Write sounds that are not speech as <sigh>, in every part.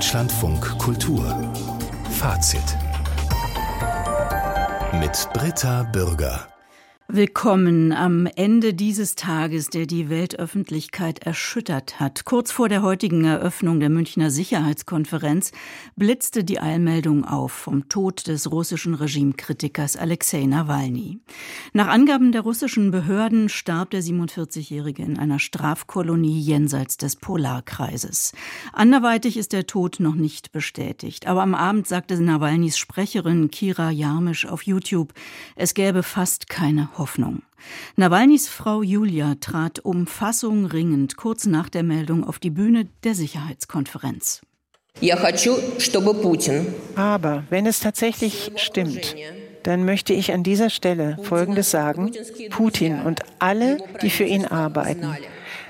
Deutschlandfunk Kultur. Fazit. Mit Britta Bürger Willkommen am Ende dieses Tages, der die Weltöffentlichkeit erschüttert hat. Kurz vor der heutigen Eröffnung der Münchner Sicherheitskonferenz blitzte die Eilmeldung auf vom Tod des russischen Regimekritikers Alexei Nawalny. Nach Angaben der russischen Behörden starb der 47-Jährige in einer Strafkolonie jenseits des Polarkreises. Anderweitig ist der Tod noch nicht bestätigt. Aber am Abend sagte Nawalnys Sprecherin Kira Jarmisch auf YouTube, es gäbe fast keine Hoffnung. Nawalnys Frau Julia trat um Fassung ringend kurz nach der Meldung auf die Bühne der Sicherheitskonferenz. Aber wenn es tatsächlich stimmt, dann möchte ich an dieser Stelle Folgendes sagen. Putin und alle, die für ihn arbeiten,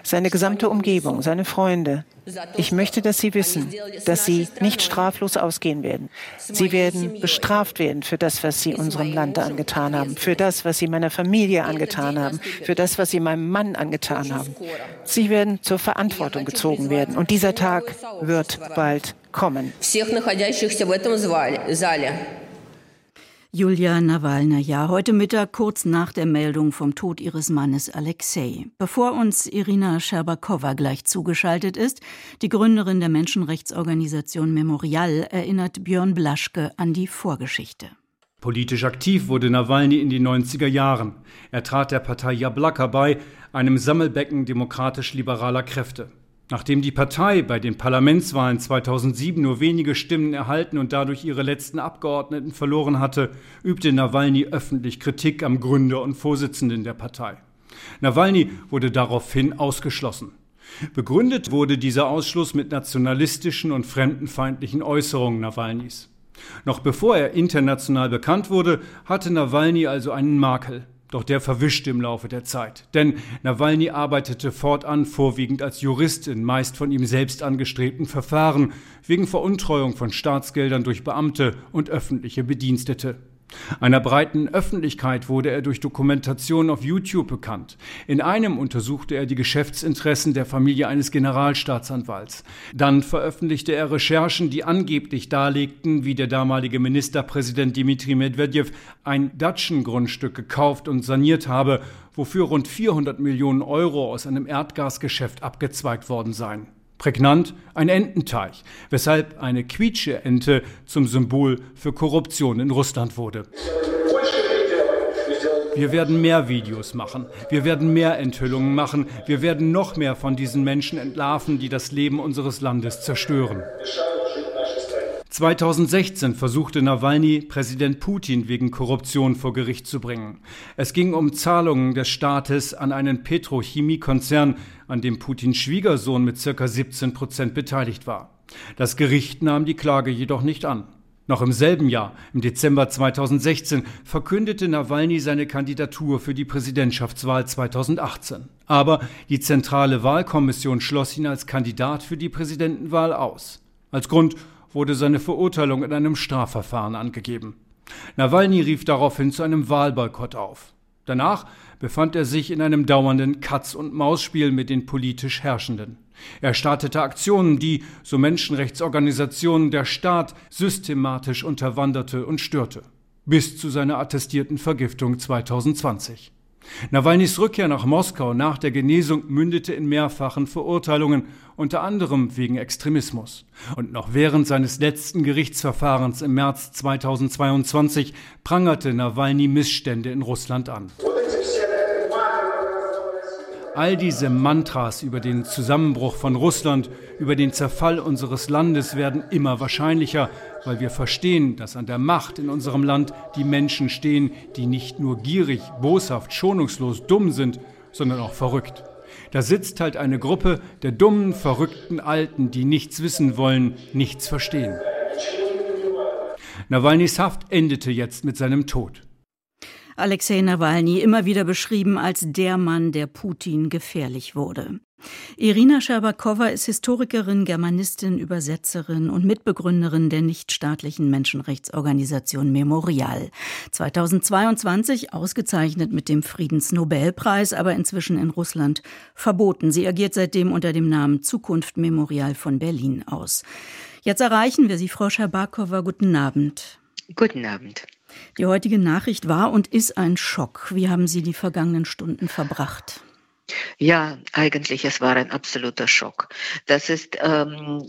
seine gesamte Umgebung, seine Freunde. Ich möchte, dass Sie wissen, dass Sie nicht straflos ausgehen werden. Sie werden bestraft werden für das, was Sie unserem Land angetan haben, für das, was Sie meiner Familie angetan haben, für das, was Sie meinem Mann angetan haben. Sie werden zur Verantwortung gezogen werden. Und dieser Tag wird bald kommen. Julia Nawalnaja, heute Mittag kurz nach der Meldung vom Tod ihres Mannes Alexei. Bevor uns Irina Scherbakowa gleich zugeschaltet ist, die Gründerin der Menschenrechtsorganisation Memorial, erinnert Björn Blaschke an die Vorgeschichte. Politisch aktiv wurde Nawalny in den 90er Jahren. Er trat der Partei Jablaka bei, einem Sammelbecken demokratisch-liberaler Kräfte. Nachdem die Partei bei den Parlamentswahlen 2007 nur wenige Stimmen erhalten und dadurch ihre letzten Abgeordneten verloren hatte, übte Nawalny öffentlich Kritik am Gründer und Vorsitzenden der Partei. Nawalny wurde daraufhin ausgeschlossen. Begründet wurde dieser Ausschluss mit nationalistischen und fremdenfeindlichen Äußerungen Nawalnys. Noch bevor er international bekannt wurde, hatte Nawalny also einen Makel. Doch der verwischte im Laufe der Zeit. Denn Nawalny arbeitete fortan vorwiegend als Jurist in meist von ihm selbst angestrebten Verfahren wegen Veruntreuung von Staatsgeldern durch Beamte und öffentliche Bedienstete. Einer breiten Öffentlichkeit wurde er durch Dokumentationen auf YouTube bekannt. In einem untersuchte er die Geschäftsinteressen der Familie eines Generalstaatsanwalts. Dann veröffentlichte er Recherchen, die angeblich darlegten, wie der damalige Ministerpräsident Dmitri Medvedev ein Datschengrundstück gekauft und saniert habe, wofür rund 400 Millionen Euro aus einem Erdgasgeschäft abgezweigt worden seien. Prägnant ein Ententeich, weshalb eine Quietsche-Ente zum Symbol für Korruption in Russland wurde. Wir werden mehr Videos machen. Wir werden mehr Enthüllungen machen. Wir werden noch mehr von diesen Menschen entlarven, die das Leben unseres Landes zerstören. 2016 versuchte Nawalny, Präsident Putin wegen Korruption vor Gericht zu bringen. Es ging um Zahlungen des Staates an einen Petrochemiekonzern, an dem Putins Schwiegersohn mit circa 17 Prozent beteiligt war. Das Gericht nahm die Klage jedoch nicht an. Noch im selben Jahr, im Dezember 2016, verkündete Nawalny seine Kandidatur für die Präsidentschaftswahl 2018. Aber die Zentrale Wahlkommission schloss ihn als Kandidat für die Präsidentenwahl aus. Als Grund wurde seine Verurteilung in einem Strafverfahren angegeben. Nawalny rief daraufhin zu einem Wahlboykott auf. Danach befand er sich in einem dauernden Katz-und-Maus-Spiel mit den politisch Herrschenden. Er startete Aktionen, die, so Menschenrechtsorganisationen, der Staat systematisch unterwanderte und störte. Bis zu seiner attestierten Vergiftung 2020. Nawalnys Rückkehr nach Moskau nach der Genesung mündete in mehrfachen Verurteilungen, unter anderem wegen Extremismus. Und noch während seines letzten Gerichtsverfahrens im März 2022 prangerte Nawalny Missstände in Russland an. All diese Mantras über den Zusammenbruch von Russland, über den Zerfall unseres Landes werden immer wahrscheinlicher, weil wir verstehen, dass an der Macht in unserem Land die Menschen stehen, die nicht nur gierig, boshaft, schonungslos dumm sind, sondern auch verrückt. Da sitzt halt eine Gruppe der dummen, verrückten Alten, die nichts wissen wollen, nichts verstehen. Nawalnys Haft endete jetzt mit seinem Tod. Alexei Nawalny immer wieder beschrieben als der Mann, der Putin gefährlich wurde. Irina Scherbakowa ist Historikerin, Germanistin, Übersetzerin und Mitbegründerin der nichtstaatlichen Menschenrechtsorganisation Memorial. 2022 ausgezeichnet mit dem Friedensnobelpreis, aber inzwischen in Russland verboten. Sie agiert seitdem unter dem Namen Zukunft Memorial von Berlin aus. Jetzt erreichen wir Sie, Frau Scherbakowa. Guten Abend. Guten Abend. Die heutige Nachricht war und ist ein Schock. Wie haben Sie die vergangenen Stunden verbracht? Ja, eigentlich, es war ein absoluter Schock. Das ist ähm,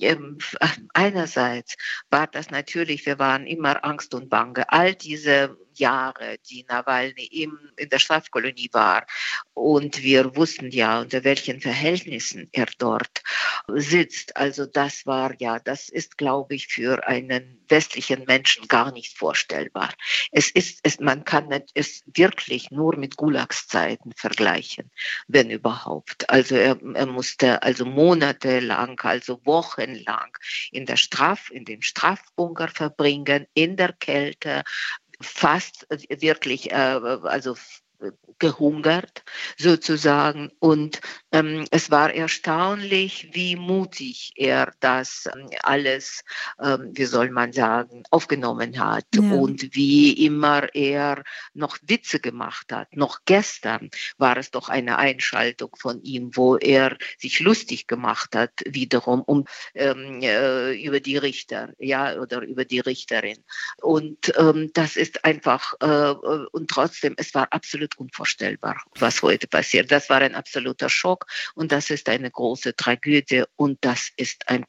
einerseits war das natürlich, wir waren immer Angst und Bange. All diese Jahre, die Nawalny im, in der Strafkolonie war. Und wir wussten ja, unter welchen Verhältnissen er dort sitzt. Also das war ja, das ist, glaube ich, für einen westlichen Menschen gar nicht vorstellbar. Es ist, es, man kann es wirklich nur mit Gulagszeiten vergleichen, wenn überhaupt. Also er, er musste also monatelang, also wochenlang in der Straf, in dem Strafbunker verbringen, in der Kälte, fast wirklich, äh, also gehungert sozusagen. Und ähm, es war erstaunlich, wie mutig er das ähm, alles, ähm, wie soll man sagen, aufgenommen hat ja. und wie immer er noch Witze gemacht hat. Noch gestern war es doch eine Einschaltung von ihm, wo er sich lustig gemacht hat, wiederum um ähm, äh, über die Richter, ja, oder über die Richterin. Und ähm, das ist einfach, äh, äh und trotzdem, es war absolut unvorstellbar was heute passiert. Das war ein absoluter Schock und das ist eine große Tragödie und das ist ein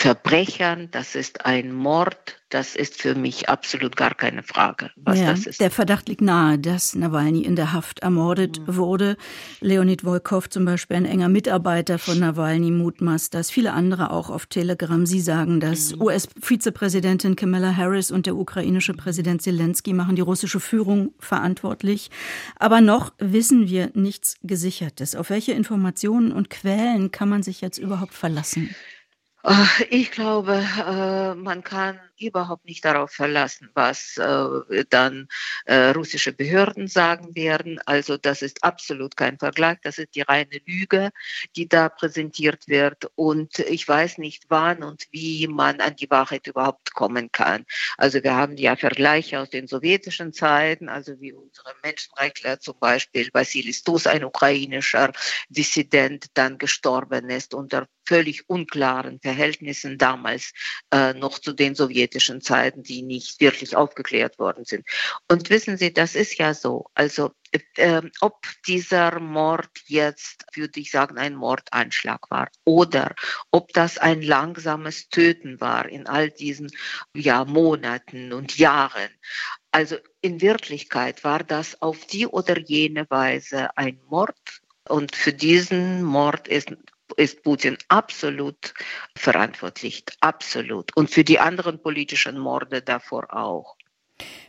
Verbrechern, das ist ein Mord, das ist für mich absolut gar keine Frage, was ja, das ist. Der Verdacht liegt nahe, dass Nawalny in der Haft ermordet mhm. wurde. Leonid Volkov zum Beispiel, ein enger Mitarbeiter von Nawalny, mutmaßt das. Viele andere auch auf Telegram. Sie sagen dass Mhm. US-Vizepräsidentin Kamala Harris und der ukrainische Präsident Zelensky machen die russische Führung verantwortlich. Aber noch wissen wir nichts Gesichertes. Auf welche Informationen und Quellen kann man sich jetzt überhaupt verlassen? Ich glaube, äh, man kann überhaupt nicht darauf verlassen, was äh, dann äh, russische Behörden sagen werden. Also das ist absolut kein Vergleich. Das ist die reine Lüge, die da präsentiert wird. Und ich weiß nicht, wann und wie man an die Wahrheit überhaupt kommen kann. Also wir haben ja Vergleiche aus den sowjetischen Zeiten, also wie unsere Menschenrechtler zum Beispiel Vassili Stus, ein ukrainischer Dissident, dann gestorben ist unter völlig unklaren Verhältnissen damals äh, noch zu den sowjetischen Zeiten, die nicht wirklich aufgeklärt worden sind. Und wissen Sie, das ist ja so. Also äh, ob dieser Mord jetzt, würde ich sagen, ein Mordanschlag war oder ob das ein langsames Töten war in all diesen ja, Monaten und Jahren. Also in Wirklichkeit war das auf die oder jene Weise ein Mord. Und für diesen Mord ist ist Putin absolut verantwortlich, absolut. Und für die anderen politischen Morde davor auch.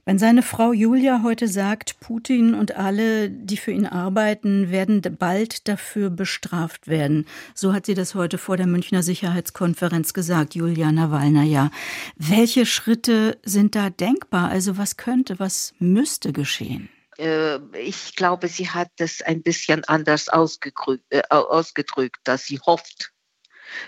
Wenn seine Frau Julia heute sagt, Putin und alle, die für ihn arbeiten, werden bald dafür bestraft werden, so hat sie das heute vor der Münchner Sicherheitskonferenz gesagt, Julia Nawalna. Welche Schritte sind da denkbar? Also was könnte, was müsste geschehen? Äh, ich glaube, sie hat das ein bisschen anders ausgedrückt, äh, ausgedrückt dass sie hofft,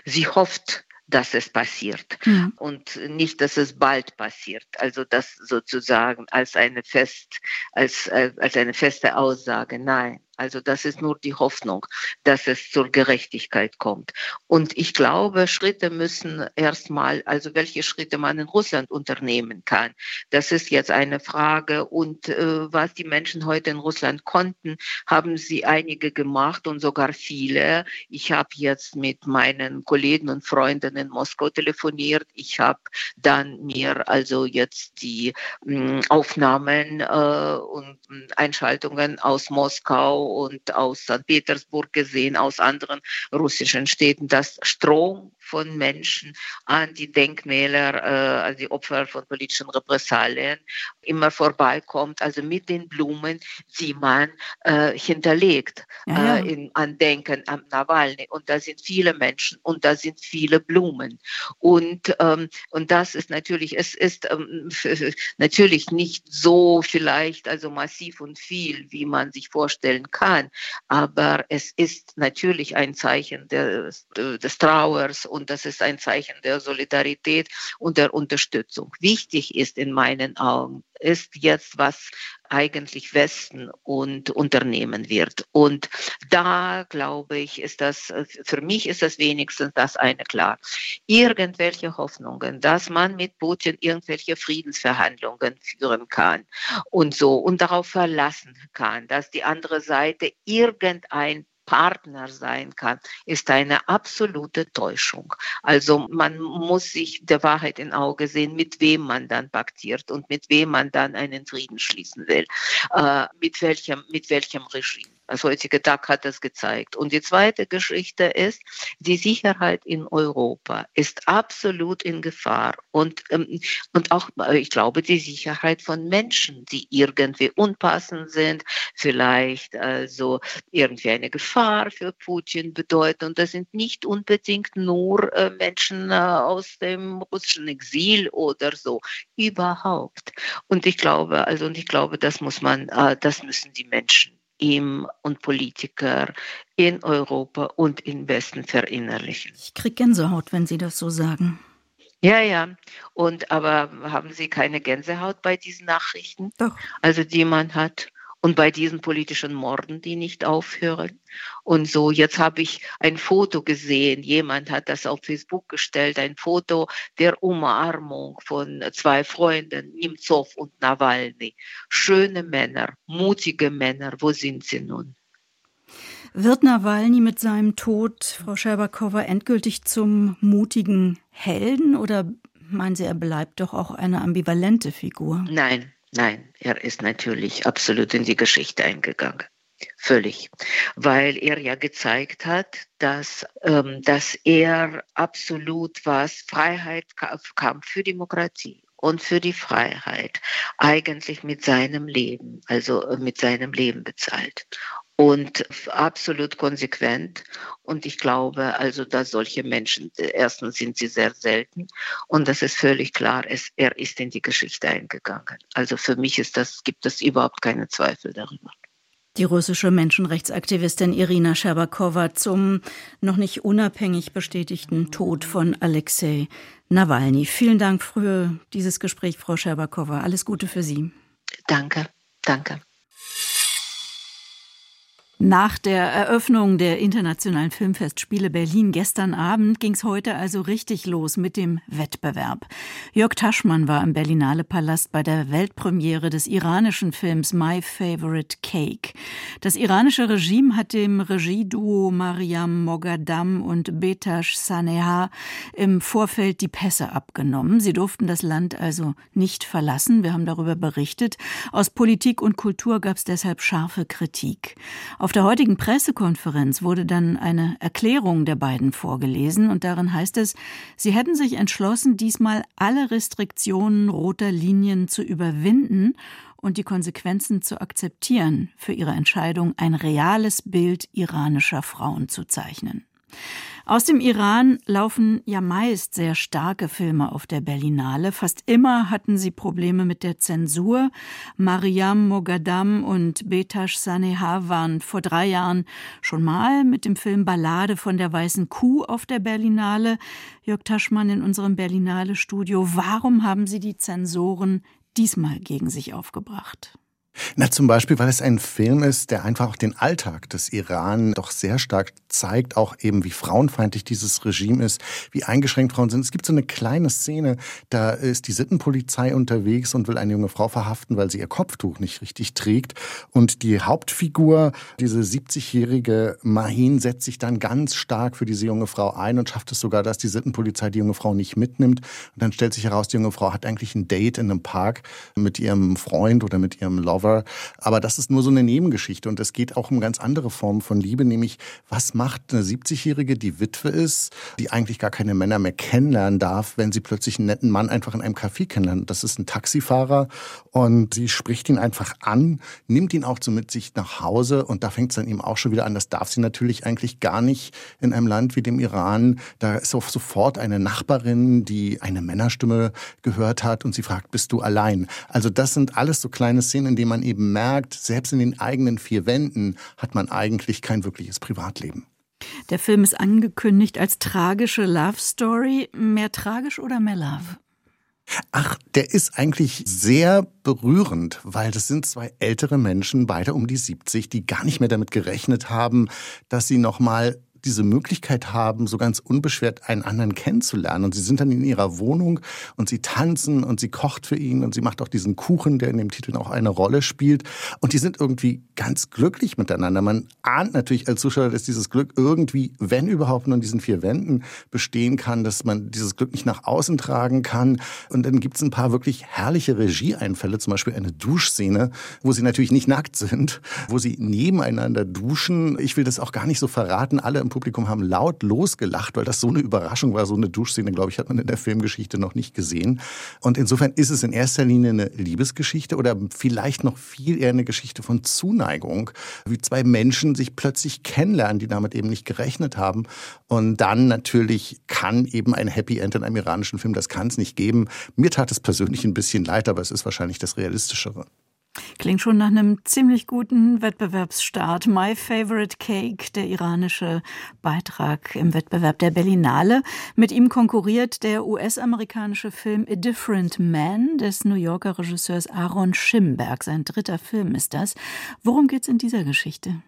sie hofft, dass es passiert mhm. und nicht, dass es bald passiert. Also das sozusagen als eine fest, als, äh, als eine feste Aussage. Nein, also das ist nur die Hoffnung, dass es zur Gerechtigkeit kommt. Und ich glaube, Schritte müssen erstmal, also welche Schritte man in Russland unternehmen kann, das ist jetzt eine Frage. Und äh, was die Menschen heute in Russland konnten, haben sie einige gemacht und sogar viele. Ich habe jetzt mit meinen Kollegen und Freunden in Moskau telefoniert. Ich habe dann mir also jetzt die mh, hm, Aufnahmen äh, und Einschaltungen aus Moskau und aus St. Petersburg gesehen, aus anderen russischen Städten, dass Strom von Menschen an die Denkmäler, äh, also die Opfer von politischen Repressalien, immer vorbeikommt, also mit den Blumen, die man äh, hinterlegt ja, ja. Äh, im Andenken am Nawalny. Und da sind viele Menschen und da sind viele Blumen. Und, ähm, und das ist natürlich, es ist ähm, <laughs> natürlich nicht so vielleicht, also massiv und viel, wie man sich vorstellen kann, aber es ist natürlich ein Zeichen des, des Trauers und das ist ein Zeichen der Solidarität und der Unterstützung. Wichtig ist in meinen Augen, ist jetzt, was eigentlich Westen und unternehmen wird. Und da glaube ich, ist das, für mich ist das wenigstens das eine klar. Irgendwelche Hoffnungen, dass man mit Putin irgendwelche Friedensverhandlungen führen kann und so und darauf verlassen kann, dass die andere Seite irgendein Partner sein kann, ist eine absolute Täuschung. Also man muss sich der Wahrheit in Auge sehen, mit wem man dann paktiert und mit wem man dann einen Frieden schließen will, äh, mit welchem, mit welchem Regime. Das heutige Tag hat das gezeigt. Und die zweite Geschichte ist, die Sicherheit in Europa ist absolut in Gefahr. Und, ähm, und auch, äh, ich glaube, die Sicherheit von Menschen, die irgendwie unpassend sind, vielleicht also irgendwie eine Gefahr für Putin bedeuten. Und das sind nicht unbedingt nur äh, Menschen äh, aus dem russischen Exil oder so. Überhaupt. Und ich glaube, also, und ich glaube, das muss man, das müssen die Menschen ihm und Politiker in Europa und im Westen verinnerlichen. Ich kriege Gänsehaut, wenn Sie das so sagen. Ja, ja. Und aber haben Sie keine Gänsehaut bei diesen Nachrichten? Doch. Also die man hat und bei diesen politischen Morden, die nicht aufhören. Und so, jetzt habe ich ein Foto gesehen, jemand hat das auf Facebook gestellt, ein Foto der Umarmung von zwei Freunden, Nimzov und Nawalny. Schöne Männer, mutige Männer, wo sind sie nun? Wird Nawalny mit seinem Tod, Frau Scherbakowa, endgültig zum mutigen Helden oder meinen Sie, er bleibt doch auch eine ambivalente Figur? Nein, Nein, er ist natürlich absolut in die Geschichte eingegangen. Völlig. Weil er ja gezeigt hat, dass, ähm, dass er absolut was Freiheit, Kampf für Demokratie und für die Freiheit eigentlich mit seinem Leben, also äh, mit seinem Leben bezahlt und absolut konsequent. Und ich glaube also, dass solche Menschen, erstens sind sie sehr selten und das ist völlig klar, es, er ist in die Geschichte eingegangen. Also für mich ist das, gibt es überhaupt keine Zweifel darüber. Die russische Menschenrechtsaktivistin Irina Scherbakowa zum noch nicht unabhängig bestätigten Tod von Alexei Nawalny. Vielen Dank für dieses Gespräch, Frau Scherbakowa. Alles Gute für Sie. Danke, danke. Nach der Eröffnung der Internationalen Filmfestspiele Berlin gestern Abend ging es heute also richtig los mit dem Wettbewerb. Jörg Taschmann war im Berlinale Palast bei der Weltpremiere des iranischen Films My Favorite Cake. Das iranische Regime hat dem Regieduo Mariam Mogadam und Betash Saneha im Vorfeld die Pässe abgenommen. Sie durften das Land also nicht verlassen. Wir haben darüber berichtet. Aus Politik und Kultur gab es deshalb scharfe Kritik. Auf der heutigen Pressekonferenz wurde dann eine Erklärung der beiden vorgelesen und darin heißt es, sie hätten sich entschlossen, diesmal alle Restriktionen roter Linien zu überwinden und die Konsequenzen zu akzeptieren für ihre Entscheidung, ein reales Bild iranischer Frauen zu zeichnen. Aus dem Iran laufen ja meist sehr starke Filme auf der Berlinale. Fast immer hatten sie Probleme mit der Zensur. Mariam Mogadam und Betash Saneha waren vor drei Jahren schon mal mit dem Film Ballade von der weißen Kuh auf der Berlinale. Jörg Taschmann in unserem Berlinale Studio. Warum haben Sie die Zensoren diesmal gegen sich aufgebracht? Na, zum Beispiel, weil es ein Film ist, der einfach auch den Alltag des Iran doch sehr stark zeigt, auch eben wie frauenfeindlich dieses Regime ist, wie eingeschränkt Frauen sind. Es gibt so eine kleine Szene, da ist die Sittenpolizei unterwegs und will eine junge Frau verhaften, weil sie ihr Kopftuch nicht richtig trägt. Und die Hauptfigur, diese 70-jährige Mahin, setzt sich dann ganz stark für diese junge Frau ein und schafft es sogar, dass die Sittenpolizei die junge Frau nicht mitnimmt. Und dann stellt sich heraus, die junge Frau hat eigentlich ein Date in einem Park mit ihrem Freund oder mit ihrem Lover Lover. Aber das ist nur so eine Nebengeschichte und es geht auch um ganz andere Formen von Liebe, nämlich was macht eine 70-Jährige, die Witwe ist, die eigentlich gar keine Männer mehr kennenlernen darf, wenn sie plötzlich einen netten Mann einfach in einem Café kennenlernt. Das ist ein Taxifahrer und sie spricht ihn einfach an, nimmt ihn auch so mit sich nach Hause und da fängt es dann eben auch schon wieder an. Das darf sie natürlich eigentlich gar nicht in einem Land wie dem Iran. Da ist auch sofort eine Nachbarin, die eine Männerstimme gehört hat und sie fragt, bist du allein? Also das sind alles so kleine Szenen, in denen man eben merkt, selbst in den eigenen vier Wänden hat man eigentlich kein wirkliches Privatleben. Der Film ist angekündigt als tragische Love Story. Mehr tragisch oder mehr Love? Ach, der ist eigentlich sehr berührend, weil das sind zwei ältere Menschen, beide um die 70, die gar nicht mehr damit gerechnet haben, dass sie noch mal diese Möglichkeit haben, so ganz unbeschwert einen anderen kennenzulernen. Und sie sind dann in ihrer Wohnung und sie tanzen und sie kocht für ihn und sie macht auch diesen Kuchen, der in dem Titel auch eine Rolle spielt. Und die sind irgendwie ganz glücklich miteinander. Man ahnt natürlich als Zuschauer, dass dieses Glück irgendwie, wenn überhaupt nur in diesen vier Wänden bestehen kann, dass man dieses Glück nicht nach außen tragen kann. Und dann gibt es ein paar wirklich herrliche Regieeinfälle, zum Beispiel eine Duschszene, wo sie natürlich nicht nackt sind, wo sie nebeneinander duschen. Ich will das auch gar nicht so verraten. Alle im Publikum haben laut losgelacht, weil das so eine Überraschung war. So eine Duschszene, glaube ich, hat man in der Filmgeschichte noch nicht gesehen. Und insofern ist es in erster Linie eine Liebesgeschichte oder vielleicht noch viel eher eine Geschichte von Zuneigung, wie zwei Menschen sich plötzlich kennenlernen, die damit eben nicht gerechnet haben. Und dann natürlich kann eben ein Happy End in einem iranischen Film, das kann es nicht geben. Mir tat es persönlich ein bisschen leid, aber es ist wahrscheinlich das Realistischere. Klingt schon nach einem ziemlich guten Wettbewerbsstart. My Favorite Cake, der iranische Beitrag im Wettbewerb der Berlinale. Mit ihm konkurriert der US-amerikanische Film A Different Man des New Yorker Regisseurs Aaron Schimberg. Sein dritter Film ist das. Worum geht's in dieser Geschichte?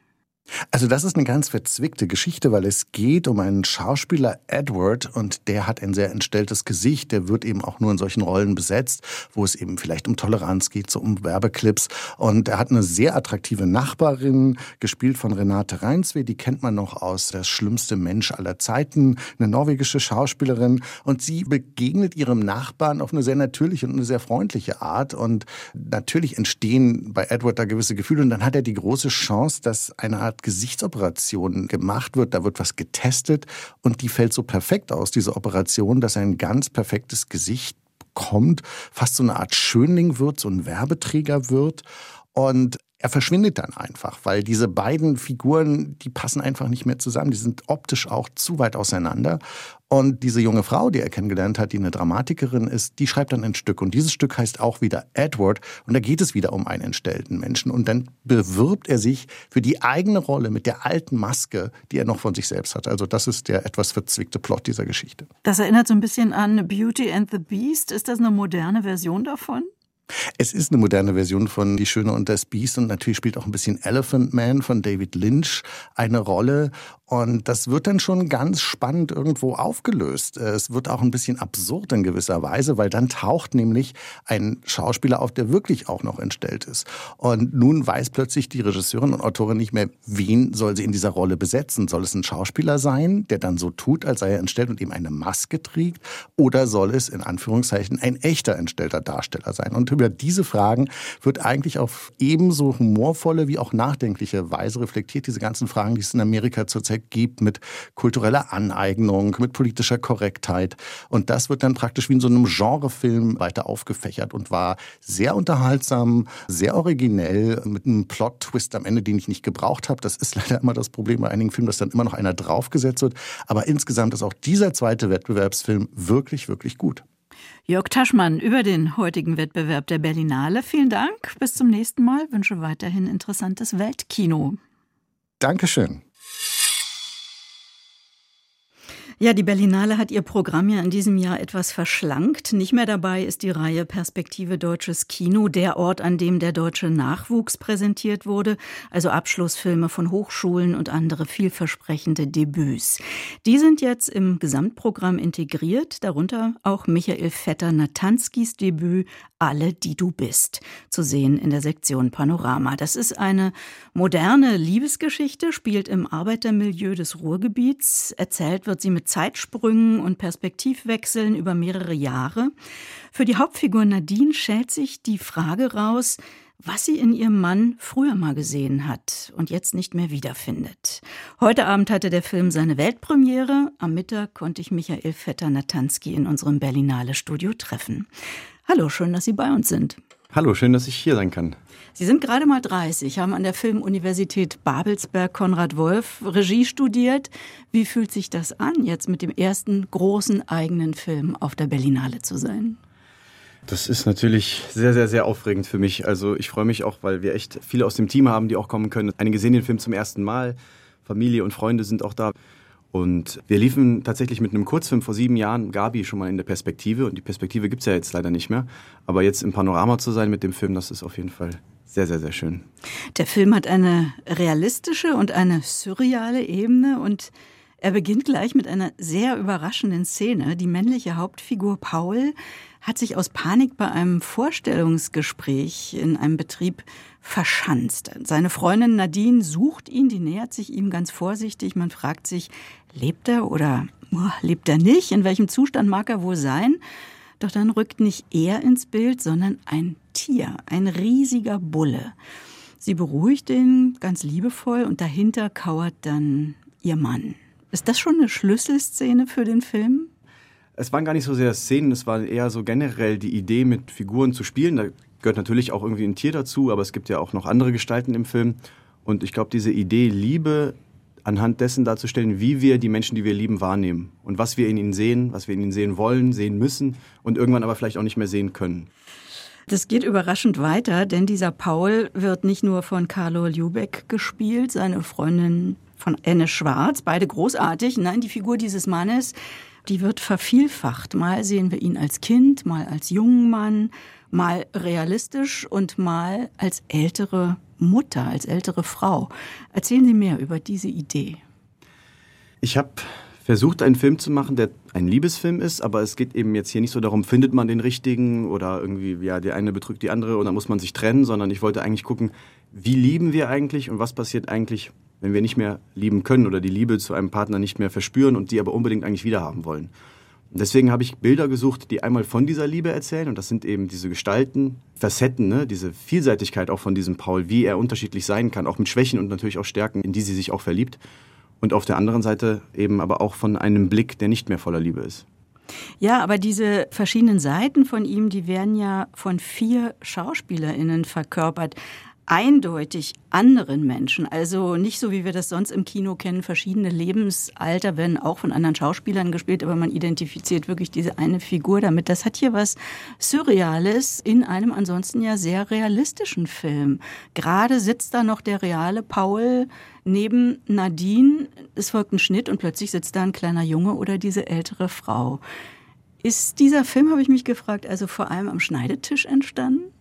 Also das ist eine ganz verzwickte Geschichte, weil es geht um einen Schauspieler Edward und der hat ein sehr entstelltes Gesicht. Der wird eben auch nur in solchen Rollen besetzt, wo es eben vielleicht um Toleranz geht, so um Werbeclips. Und er hat eine sehr attraktive Nachbarin, gespielt von Renate Reinswe. Die kennt man noch aus Das schlimmste Mensch aller Zeiten, eine norwegische Schauspielerin. Und sie begegnet ihrem Nachbarn auf eine sehr natürliche und eine sehr freundliche Art. Und natürlich entstehen bei Edward da gewisse Gefühle. Und dann hat er die große Chance, dass eine Art Art Gesichtsoperation gemacht wird. Da wird was getestet und die fällt so perfekt aus, diese Operation, dass ein ganz perfektes Gesicht bekommt, fast so eine Art Schönling wird, so ein Werbeträger wird. Und er verschwindet dann einfach, weil diese beiden Figuren, die passen einfach nicht mehr zusammen. Die sind optisch auch zu weit auseinander. Und diese junge Frau, die er kennengelernt hat, die eine Dramatikerin ist, die schreibt dann ein Stück. Und dieses Stück heißt auch wieder Edward. Und da geht es wieder um einen entstellten Menschen. Und dann bewirbt er sich für die eigene Rolle mit der alten Maske, die er noch von sich selbst hat. Also das ist der etwas verzwickte Plot dieser Geschichte. Das erinnert so ein bisschen an Beauty and the Beast. Ist das eine moderne Version davon? Es ist eine moderne Version von Die Schöne und das Biest und natürlich spielt auch ein bisschen Elephant Man von David Lynch eine Rolle. Und das wird dann schon ganz spannend irgendwo aufgelöst. Es wird auch ein bisschen absurd in gewisser Weise, weil dann taucht nämlich ein Schauspieler auf, der wirklich auch noch entstellt ist. Und nun weiß plötzlich die Regisseurin und Autorin nicht mehr, wen soll sie in dieser Rolle besetzen. Soll es ein Schauspieler sein, der dann so tut, als sei er entstellt und ihm eine Maske trägt? Oder soll es in Anführungszeichen ein echter entstellter Darsteller sein? Und über diese Fragen wird eigentlich auf ebenso humorvolle wie auch nachdenkliche Weise reflektiert. Diese ganzen Fragen, die es in Amerika zurzeit gibt mit kultureller Aneignung, mit politischer Korrektheit. Und das wird dann praktisch wie in so einem Genrefilm weiter aufgefächert und war sehr unterhaltsam, sehr originell, mit einem Plot-Twist am Ende, den ich nicht gebraucht habe. Das ist <laughs> leider immer das Problem bei einigen Filmen, dass dann immer noch einer draufgesetzt wird. Aber insgesamt ist auch dieser zweite Wettbewerbsfilm wirklich, wirklich gut. Jörg Taschmann über den heutigen Wettbewerb der Berlinale. Vielen Dank. Bis zum nächsten Mal. Wünsche weiterhin interessantes Weltkino. Dankeschön. Ja, die Berlinale hat ihr Programm ja in diesem Jahr etwas verschlankt. Nicht mehr dabei ist die Reihe Perspektive Deutsches Kino, der Ort, an dem der deutsche Nachwuchs präsentiert wurde, also Abschlussfilme von Hochschulen und andere vielversprechende Debüts. Die sind jetzt im Gesamtprogramm integriert, darunter auch Michael Vetter-Natanskis Debüt Alle, die du bist, zu sehen in der Sektion Panorama. Das ist eine moderne Liebesgeschichte, spielt im Arbeitermilieu des Ruhrgebiets. Erzählt wird sie mit Zeitsprüngen und Perspektivwechseln über mehrere Jahre. Für die Hauptfigur Nadine schält sich die Frage raus, was sie in ihrem Mann früher mal gesehen hat und jetzt nicht mehr wiederfindet. Heute Abend hatte der Film seine Weltpremiere. Am Mittag konnte ich Michael Vetter-Natanski in unserem Berlinale Studio treffen. Hallo, schön, dass Sie bei uns sind. Hallo, schön, dass ich hier sein kann. Sie sind gerade mal 30, haben an der Filmuniversität Babelsberg Konrad Wolf Regie studiert. Wie fühlt sich das an, jetzt mit dem ersten großen eigenen Film auf der Berlinale zu sein? Das ist natürlich sehr, sehr, sehr aufregend für mich. Also ich freue mich auch, weil wir echt viele aus dem Team haben, die auch kommen können. Einige sehen den Film zum ersten Mal. Familie und Freunde sind auch da. Und wir liefen tatsächlich mit einem Kurzfilm vor sieben Jahren, Gabi, schon mal in der Perspektive. Und die Perspektive gibt es ja jetzt leider nicht mehr. Aber jetzt im Panorama zu sein mit dem Film, das ist auf jeden Fall sehr, sehr, sehr schön. Der Film hat eine realistische und eine surreale Ebene und er beginnt gleich mit einer sehr überraschenden Szene. Die männliche Hauptfigur Paul hat sich aus Panik bei einem Vorstellungsgespräch in einem Betrieb verschanzt. Seine Freundin Nadine sucht ihn, die nähert sich ihm ganz vorsichtig. Man fragt sich, lebt er oder oh, lebt er nicht? In welchem Zustand mag er wohl sein? Doch dann rückt nicht er ins Bild, sondern ein Tier, ein riesiger Bulle. Sie beruhigt ihn ganz liebevoll und dahinter kauert dann ihr Mann. Ist das schon eine Schlüsselszene für den Film? Es waren gar nicht so sehr Szenen, es war eher so generell die Idee, mit Figuren zu spielen. Da gehört natürlich auch irgendwie ein Tier dazu, aber es gibt ja auch noch andere Gestalten im Film. Und ich glaube, diese Idee, Liebe anhand dessen darzustellen, wie wir die Menschen, die wir lieben, wahrnehmen und was wir in ihnen sehen, was wir in ihnen sehen wollen, sehen müssen und irgendwann aber vielleicht auch nicht mehr sehen können. Das geht überraschend weiter, denn dieser Paul wird nicht nur von Carlo Ljubeck gespielt, seine Freundin von Anne Schwarz, beide großartig. Nein, die Figur dieses Mannes, die wird vervielfacht. Mal sehen wir ihn als Kind, mal als jungen Mann, mal realistisch und mal als ältere Mutter, als ältere Frau. Erzählen Sie mehr über diese Idee. Ich habe versucht, einen Film zu machen, der ein Liebesfilm ist, aber es geht eben jetzt hier nicht so darum, findet man den richtigen oder irgendwie, ja, der eine betrügt die andere und dann muss man sich trennen, sondern ich wollte eigentlich gucken, wie lieben wir eigentlich und was passiert eigentlich, wenn wir nicht mehr lieben können oder die Liebe zu einem Partner nicht mehr verspüren und die aber unbedingt eigentlich wiederhaben wollen. Deswegen habe ich Bilder gesucht, die einmal von dieser Liebe erzählen und das sind eben diese Gestalten, Facetten, ne? diese Vielseitigkeit auch von diesem Paul, wie er unterschiedlich sein kann, auch mit Schwächen und natürlich auch Stärken, in die sie sich auch verliebt und auf der anderen Seite eben aber auch von einem Blick, der nicht mehr voller Liebe ist. Ja, aber diese verschiedenen Seiten von ihm, die werden ja von vier Schauspielerinnen verkörpert eindeutig anderen Menschen. Also nicht so, wie wir das sonst im Kino kennen, verschiedene Lebensalter werden auch von anderen Schauspielern gespielt, aber man identifiziert wirklich diese eine Figur damit. Das hat hier was Surreales in einem ansonsten ja sehr realistischen Film. Gerade sitzt da noch der reale Paul neben Nadine. Es folgt ein Schnitt und plötzlich sitzt da ein kleiner Junge oder diese ältere Frau. Ist dieser Film, habe ich mich gefragt, also vor allem am Schneidetisch entstanden?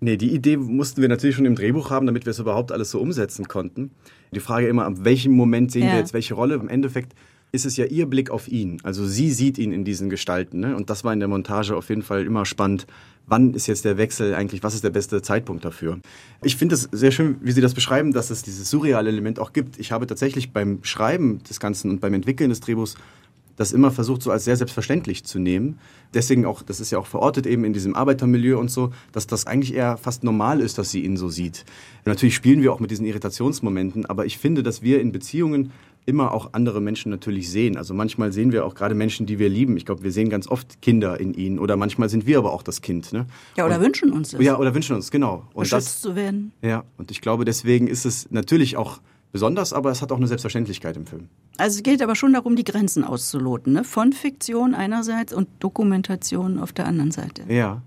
Nee, die Idee mussten wir natürlich schon im Drehbuch haben, damit wir es überhaupt alles so umsetzen konnten. Die Frage immer, ab welchem Moment sehen ja. wir jetzt welche Rolle? Im Endeffekt ist es ja ihr Blick auf ihn. Also sie sieht ihn in diesen Gestalten. Ne? Und das war in der Montage auf jeden Fall immer spannend. Wann ist jetzt der Wechsel eigentlich? Was ist der beste Zeitpunkt dafür? Ich finde es sehr schön, wie Sie das beschreiben, dass es dieses surreale Element auch gibt. Ich habe tatsächlich beim Schreiben des Ganzen und beim Entwickeln des Drehbuchs das immer versucht, so als sehr selbstverständlich zu nehmen. Deswegen auch, das ist ja auch verortet eben in diesem Arbeitermilieu und so, dass das eigentlich eher fast normal ist, dass sie ihn so sieht. Natürlich spielen wir auch mit diesen Irritationsmomenten, aber ich finde, dass wir in Beziehungen immer auch andere Menschen natürlich sehen. Also manchmal sehen wir auch gerade Menschen, die wir lieben. Ich glaube, wir sehen ganz oft Kinder in ihnen oder manchmal sind wir aber auch das Kind. Ne? Ja, oder und, wünschen uns das. Ja, oder wünschen uns, genau. Und Beschützt das, zu werden. Ja, und ich glaube, deswegen ist es natürlich auch besonders, aber es hat auch eine Selbstverständlichkeit im Film. Also es geht aber schon darum, die Grenzen auszuloten, ne? von Fiktion einerseits und Dokumentation auf der anderen Seite. Ja.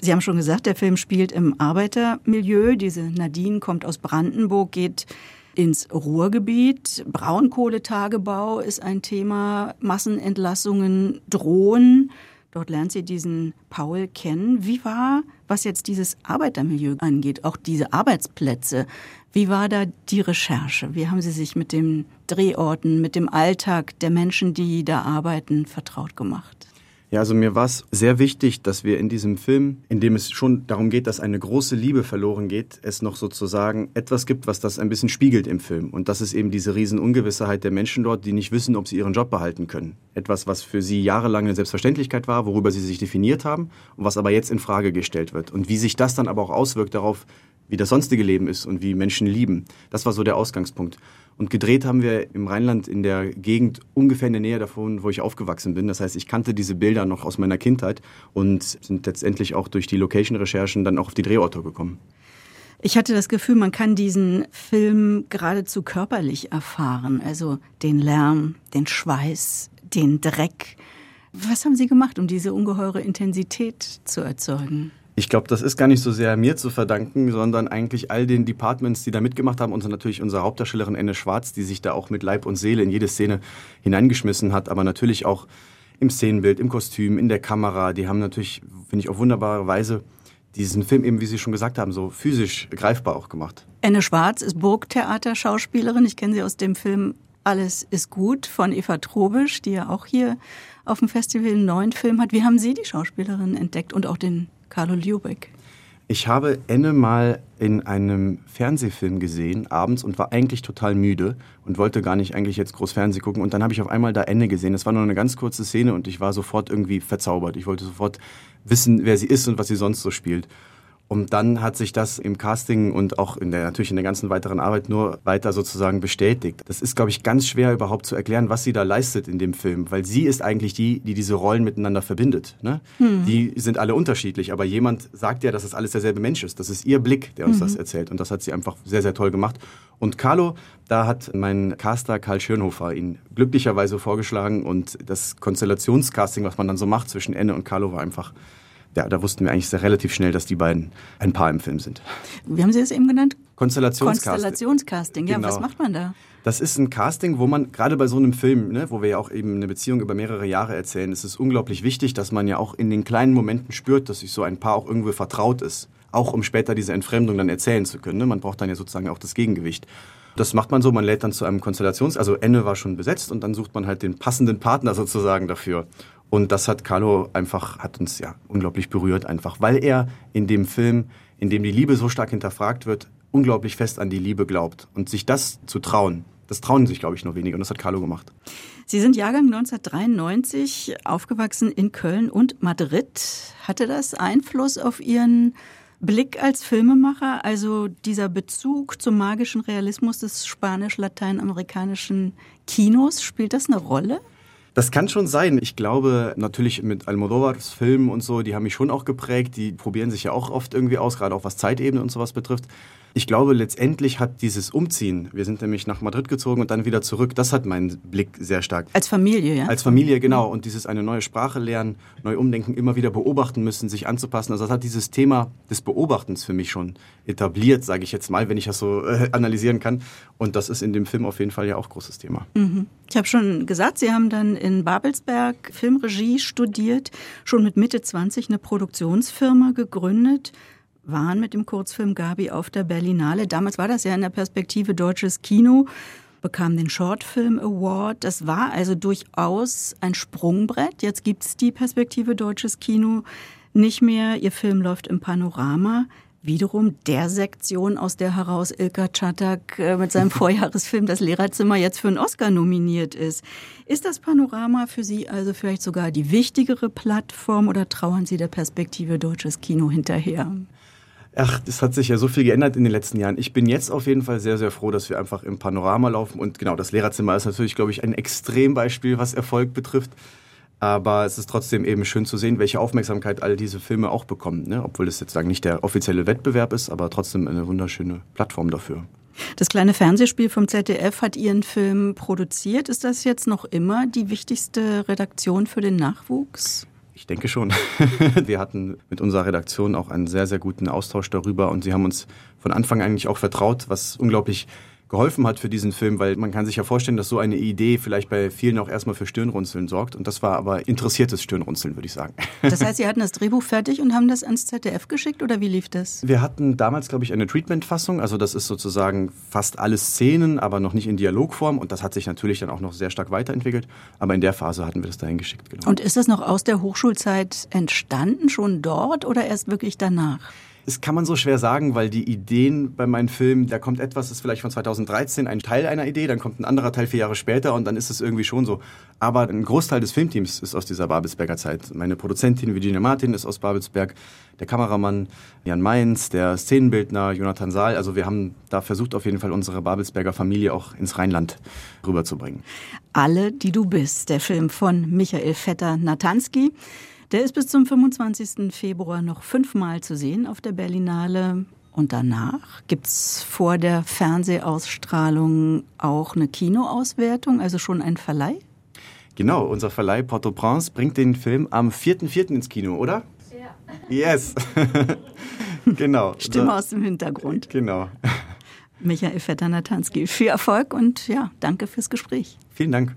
Sie haben schon gesagt, der Film spielt im Arbeitermilieu. Diese Nadine kommt aus Brandenburg, geht ins Ruhrgebiet. Braunkohletagebau ist ein Thema. Massenentlassungen drohen. Dort lernt sie diesen Paul kennen. Wie war, was jetzt dieses Arbeitermilieu angeht, auch diese Arbeitsplätze, wie war da die Recherche? Wie haben Sie sich mit den Drehorten, mit dem Alltag der Menschen, die da arbeiten, vertraut gemacht? Ja, also mir war es sehr wichtig, dass wir in diesem Film, in dem es schon darum geht, dass eine große Liebe verloren geht, es noch sozusagen etwas gibt, was das ein bisschen spiegelt im Film. Und das ist eben diese Riesenungewissheit der Menschen dort, die nicht wissen, ob sie ihren Job behalten können. Etwas, was für sie jahrelang eine Selbstverständlichkeit war, worüber sie sich definiert haben und was aber jetzt in Frage gestellt wird. Und wie sich das dann aber auch auswirkt darauf, wie das sonstige Leben ist und wie Menschen lieben. Das war so der Ausgangspunkt. Und gedreht haben wir im Rheinland in der Gegend ungefähr in der Nähe davon, wo ich aufgewachsen bin. Das heißt, ich kannte diese Bilder noch aus meiner Kindheit und sind letztendlich auch durch die Location-Recherchen dann auch auf die Drehorte gekommen. Ich hatte das Gefühl, man kann diesen Film geradezu körperlich erfahren. Also den Lärm, den Schweiß, den Dreck. Was haben Sie gemacht, um diese ungeheure Intensität zu erzeugen? Ich glaube, das ist gar nicht so sehr mir zu verdanken, sondern eigentlich all den Departments, die da mitgemacht haben und natürlich unsere Hauptdarstellerin Enne Schwarz, die sich da auch mit Leib und Seele in jede Szene hineingeschmissen hat, aber natürlich auch im Szenenbild, im Kostüm, in der Kamera. Die haben natürlich, finde ich, auf wunderbare Weise diesen Film eben, wie Sie schon gesagt haben, so physisch greifbar auch gemacht. Enne Schwarz ist Burgtheater-Schauspielerin. Ich kenne sie aus dem Film Alles ist gut von Eva Trobisch, die ja auch hier auf dem Festival einen neuen Film hat. Wie haben Sie die Schauspielerin entdeckt und auch den Carlo Liubek? Ich habe Enne mal in einem Fernsehfilm gesehen, abends, und war eigentlich total müde und wollte gar nicht eigentlich jetzt groß Fernsehen gucken. Und dann habe ich auf einmal da Enne gesehen. Das war nur eine ganz kurze Szene und ich war sofort irgendwie verzaubert. Ich wollte sofort wissen, wer sie ist und was sie sonst so spielt. Und dann hat sich das im Casting und auch in der, natürlich in der ganzen weiteren Arbeit nur weiter sozusagen bestätigt. Das ist, glaube ich, ganz schwer überhaupt zu erklären, was sie da leistet in dem Film, weil sie ist eigentlich die, die diese Rollen miteinander verbindet. Ne? Hm. Die sind alle unterschiedlich, aber jemand sagt ja, dass das alles derselbe Mensch ist. Das ist ihr Blick, der uns mhm. das erzählt. Und das hat sie einfach sehr, sehr toll gemacht. Und Carlo, da hat mein Caster Karl Schönhofer ihn glücklicherweise vorgeschlagen und das Konstellationscasting, was man dann so macht zwischen Enne und Carlo, war einfach ja, da wussten wir eigentlich sehr relativ schnell, dass die beiden ein Paar im Film sind. Wie haben Sie es eben genannt? Konstellationscasting. Konstellationscasting, ja, genau. was macht man da? Das ist ein Casting, wo man gerade bei so einem Film, ne, wo wir ja auch eben eine Beziehung über mehrere Jahre erzählen, ist es unglaublich wichtig, dass man ja auch in den kleinen Momenten spürt, dass sich so ein Paar auch irgendwo vertraut ist. Auch um später diese Entfremdung dann erzählen zu können. Ne? Man braucht dann ja sozusagen auch das Gegengewicht. Das macht man so, man lädt dann zu einem Konstellations-, also Ende war schon besetzt und dann sucht man halt den passenden Partner sozusagen dafür. Und das hat Carlo einfach, hat uns ja unglaublich berührt einfach, weil er in dem Film, in dem die Liebe so stark hinterfragt wird, unglaublich fest an die Liebe glaubt. Und sich das zu trauen, das trauen sich, glaube ich, nur wenige. Und das hat Carlo gemacht. Sie sind Jahrgang 1993, aufgewachsen in Köln und Madrid. Hatte das Einfluss auf Ihren Blick als Filmemacher? Also dieser Bezug zum magischen Realismus des spanisch-lateinamerikanischen Kinos, spielt das eine Rolle? Das kann schon sein. Ich glaube, natürlich mit Almodovars Filmen und so, die haben mich schon auch geprägt. Die probieren sich ja auch oft irgendwie aus, gerade auch was Zeitebene und sowas betrifft. Ich glaube, letztendlich hat dieses Umziehen, wir sind nämlich nach Madrid gezogen und dann wieder zurück, das hat meinen Blick sehr stark. Als Familie, ja? Als Familie, genau. Und dieses eine neue Sprache lernen, neu umdenken, immer wieder beobachten müssen, sich anzupassen. Also das hat dieses Thema des Beobachtens für mich schon etabliert, sage ich jetzt mal, wenn ich das so äh, analysieren kann. Und das ist in dem Film auf jeden Fall ja auch großes Thema. Mhm. Ich habe schon gesagt, Sie haben dann in Babelsberg Filmregie studiert, schon mit Mitte 20 eine Produktionsfirma gegründet waren mit dem Kurzfilm Gabi auf der Berlinale. Damals war das ja in der Perspektive deutsches Kino, bekam den Shortfilm Award. Das war also durchaus ein Sprungbrett. Jetzt gibt es die Perspektive deutsches Kino nicht mehr. Ihr Film läuft im Panorama wiederum der Sektion, aus der heraus Ilka Czatak äh, mit seinem <laughs> Vorjahresfilm Das Lehrerzimmer jetzt für einen Oscar nominiert ist. Ist das Panorama für Sie also vielleicht sogar die wichtigere Plattform oder trauern Sie der Perspektive deutsches Kino hinterher? Ach, das hat sich ja so viel geändert in den letzten Jahren. Ich bin jetzt auf jeden Fall sehr, sehr froh, dass wir einfach im Panorama laufen. Und genau, das Lehrerzimmer ist natürlich, glaube ich, ein Extrembeispiel, was Erfolg betrifft. Aber es ist trotzdem eben schön zu sehen, welche Aufmerksamkeit all diese Filme auch bekommen. Ne? Obwohl es jetzt sagen nicht der offizielle Wettbewerb ist, aber trotzdem eine wunderschöne Plattform dafür. Das kleine Fernsehspiel vom ZDF hat Ihren Film produziert. Ist das jetzt noch immer die wichtigste Redaktion für den Nachwuchs? Ich denke schon. <laughs> Wir hatten mit unserer Redaktion auch einen sehr, sehr guten Austausch darüber und sie haben uns von Anfang eigentlich auch vertraut, was unglaublich geholfen hat für diesen Film, weil man kann sich ja vorstellen, dass so eine Idee vielleicht bei vielen auch erstmal für Stirnrunzeln sorgt. Und das war aber interessiertes Stirnrunzeln, würde ich sagen. <laughs> Das heißt, Sie hatten das Drehbuch fertig und haben das ans ZDF geschickt oder wie lief das? Wir hatten damals, glaube ich, eine Treatment-Fassung. Also das ist sozusagen fast alle Szenen, aber noch nicht in Dialogform. Und das hat sich natürlich dann auch noch sehr stark weiterentwickelt. Aber in der Phase hatten wir das dahin geschickt. Genau. Und ist das noch aus der Hochschulzeit entstanden, schon dort oder erst wirklich danach? Das kann man so schwer sagen, weil die Ideen bei meinen Filmen, da kommt etwas, ist vielleicht von 2013 ein Teil einer Idee, dann kommt ein anderer Teil vier Jahre später und dann ist es irgendwie schon so. Aber ein Großteil des Filmteams ist aus dieser Babelsberger Zeit. Meine Produzentin Virginia Martin ist aus Babelsberg, der Kameramann Jan Mainz, der Szenenbildner Jonathan Saal. Also wir haben da versucht, auf jeden Fall unsere Babelsberger Familie auch ins Rheinland rüberzubringen. Alle, die du bist, der Film von Michael Vetter-Natanski. Der ist bis zum 25. Februar noch fünfmal zu sehen auf der Berlinale. Und danach gibt es vor der Fernsehausstrahlung auch eine Kinoauswertung, also schon ein Verleih? Genau, unser Verleih Port-au-Prince bringt den Film am 4.4. ins Kino, oder? Ja. Yes. <laughs> genau. Stimme aus dem Hintergrund. Genau. Michael Vetter-Natanski, viel Erfolg und ja, danke fürs Gespräch. Vielen Dank.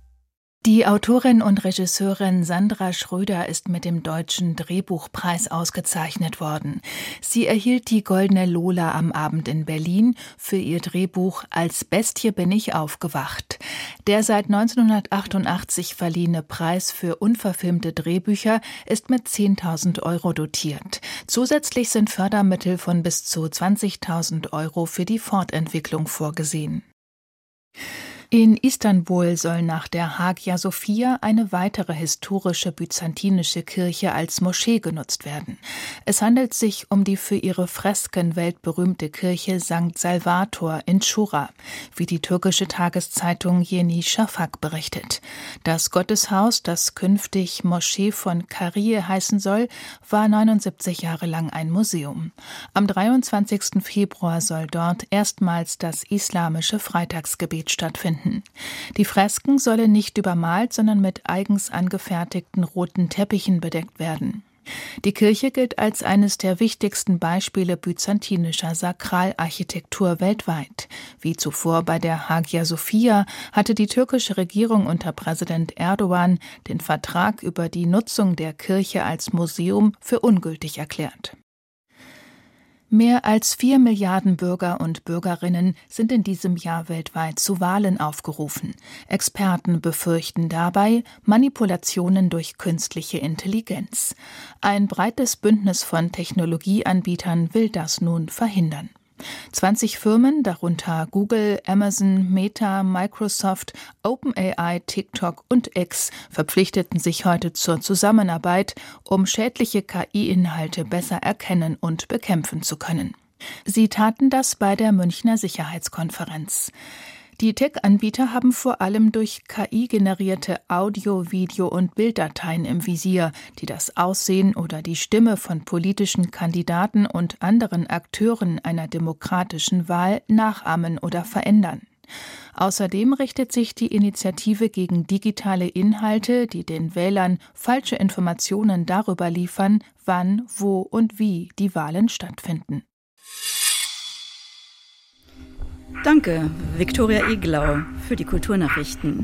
die Autorin und Regisseurin Sandra Schröder ist mit dem Deutschen Drehbuchpreis ausgezeichnet worden. Sie erhielt die Goldene Lola am Abend in Berlin für ihr Drehbuch Als Bestie bin ich aufgewacht. Der seit 1988 verliehene Preis für unverfilmte Drehbücher ist mit 10.000 Euro dotiert. Zusätzlich sind Fördermittel von bis zu 20.000 Euro für die Fortentwicklung vorgesehen. In Istanbul soll nach der Hagia Sophia eine weitere historische byzantinische Kirche als Moschee genutzt werden. Es handelt sich um die für ihre Fresken weltberühmte Kirche St. Salvator in Schura, wie die türkische Tageszeitung Yeni Shafak berichtet. Das Gotteshaus, das künftig Moschee von Karie heißen soll, war 79 Jahre lang ein Museum. Am 23. Februar soll dort erstmals das islamische Freitagsgebet stattfinden finden. Die Fresken sollen nicht übermalt, sondern mit eigens angefertigten roten Teppichen bedeckt werden. Die Kirche gilt als eines der wichtigsten Beispiele byzantinischer Sakralarchitektur weltweit. Wie zuvor bei der Hagia Sophia hatte die türkische Regierung unter Präsident Erdogan den Vertrag über die Nutzung der Kirche als Museum für ungültig erklärt. Mehr als vier Milliarden Bürger und Bürgerinnen sind in diesem Jahr weltweit zu Wahlen aufgerufen. Experten befürchten dabei Manipulationen durch künstliche Intelligenz. Ein breites Bündnis von Technologieanbietern will das nun verhindern. 20 Firmen, darunter Google, Amazon, Meta, Microsoft, OpenAI, TikTok und X, verpflichteten sich heute zur Zusammenarbeit, um schädliche KI-Inhalte besser erkennen und bekämpfen zu können. Sie taten das bei der Münchner Sicherheitskonferenz. Die Tech-Anbieter haben vor allem durch KI generierte Audio-, Video- und Bilddateien im Visier, die das Aussehen oder die Stimme von politischen Kandidaten und anderen Akteuren einer demokratischen Wahl nachahmen oder verändern. Außerdem richtet sich die Initiative gegen digitale Inhalte, die den Wählern falsche Informationen darüber liefern, wann, wo und wie die Wahlen stattfinden. Danke, Viktoria Eglau, für die Kulturnachrichten.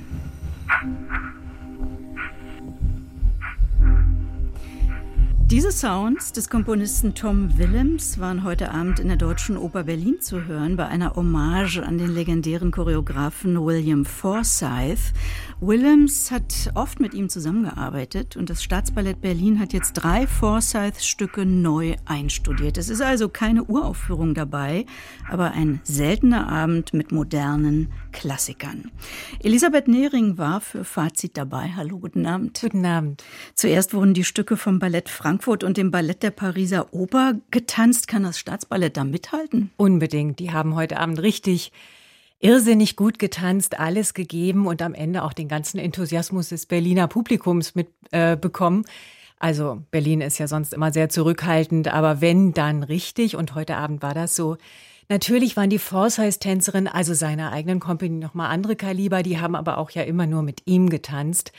Diese Sounds des Komponisten Tom Willems waren heute Abend in der Deutschen Oper Berlin zu hören bei einer Hommage an den legendären Choreografen William Forsyth. Willems hat oft mit ihm zusammengearbeitet und das Staatsballett Berlin hat jetzt drei Forsyth-Stücke neu einstudiert. Es ist also keine Uraufführung dabei, aber ein seltener Abend mit modernen Klassikern. Elisabeth Nehring war für Fazit dabei. Hallo, guten Abend. Guten Abend. Zuerst wurden die Stücke vom Ballett Frankfurt und dem Ballett der Pariser Oper getanzt. Kann das Staatsballett da mithalten? Unbedingt. Die haben heute Abend richtig irrsinnig gut getanzt, alles gegeben und am Ende auch den ganzen Enthusiasmus des Berliner Publikums mitbekommen. Äh, also Berlin ist ja sonst immer sehr zurückhaltend, aber wenn, dann richtig. Und heute Abend war das so. Natürlich waren die Forsyth-Tänzerinnen, also seiner eigenen Company, nochmal andere Kaliber, die haben aber auch ja immer nur mit ihm getanzt.